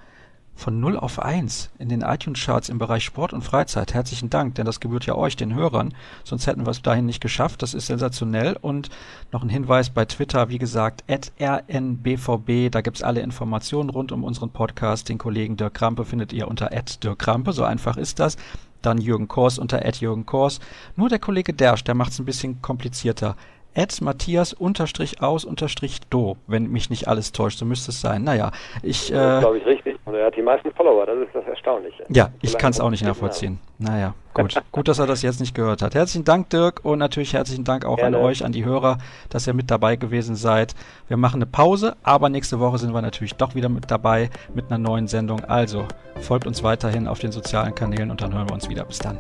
[SPEAKER 1] Von 0 auf 1 in den iTunes-Charts im Bereich Sport und Freizeit. Herzlichen Dank, denn das gebührt ja euch, den Hörern. Sonst hätten wir es dahin nicht geschafft. Das ist sensationell. Und noch ein Hinweis bei Twitter, wie gesagt, at rnbvb. Da gibt's alle Informationen rund um unseren Podcast. Den Kollegen Dirk Krampe findet ihr unter at Dirk Krampe. So einfach ist das dann Jürgen Kors unter Ed Jürgen Kors. Nur der Kollege Dersch, der macht es ein bisschen komplizierter at Matthias unterstrich aus unterstrich do, wenn mich nicht alles täuscht, so müsste es sein. Naja, ich.
[SPEAKER 3] Äh, glaube ich richtig. Und er hat die meisten Follower, das ist das Erstaunliche.
[SPEAKER 1] Ja, ich kann es auch nicht nachvollziehen. Naja, gut. [laughs] gut, dass er das jetzt nicht gehört hat. Herzlichen Dank, Dirk, und natürlich herzlichen Dank auch Gerne. an euch, an die Hörer, dass ihr mit dabei gewesen seid. Wir machen eine Pause, aber nächste Woche sind wir natürlich doch wieder mit dabei mit einer neuen Sendung. Also folgt uns weiterhin auf den sozialen Kanälen und dann hören wir uns wieder. Bis dann.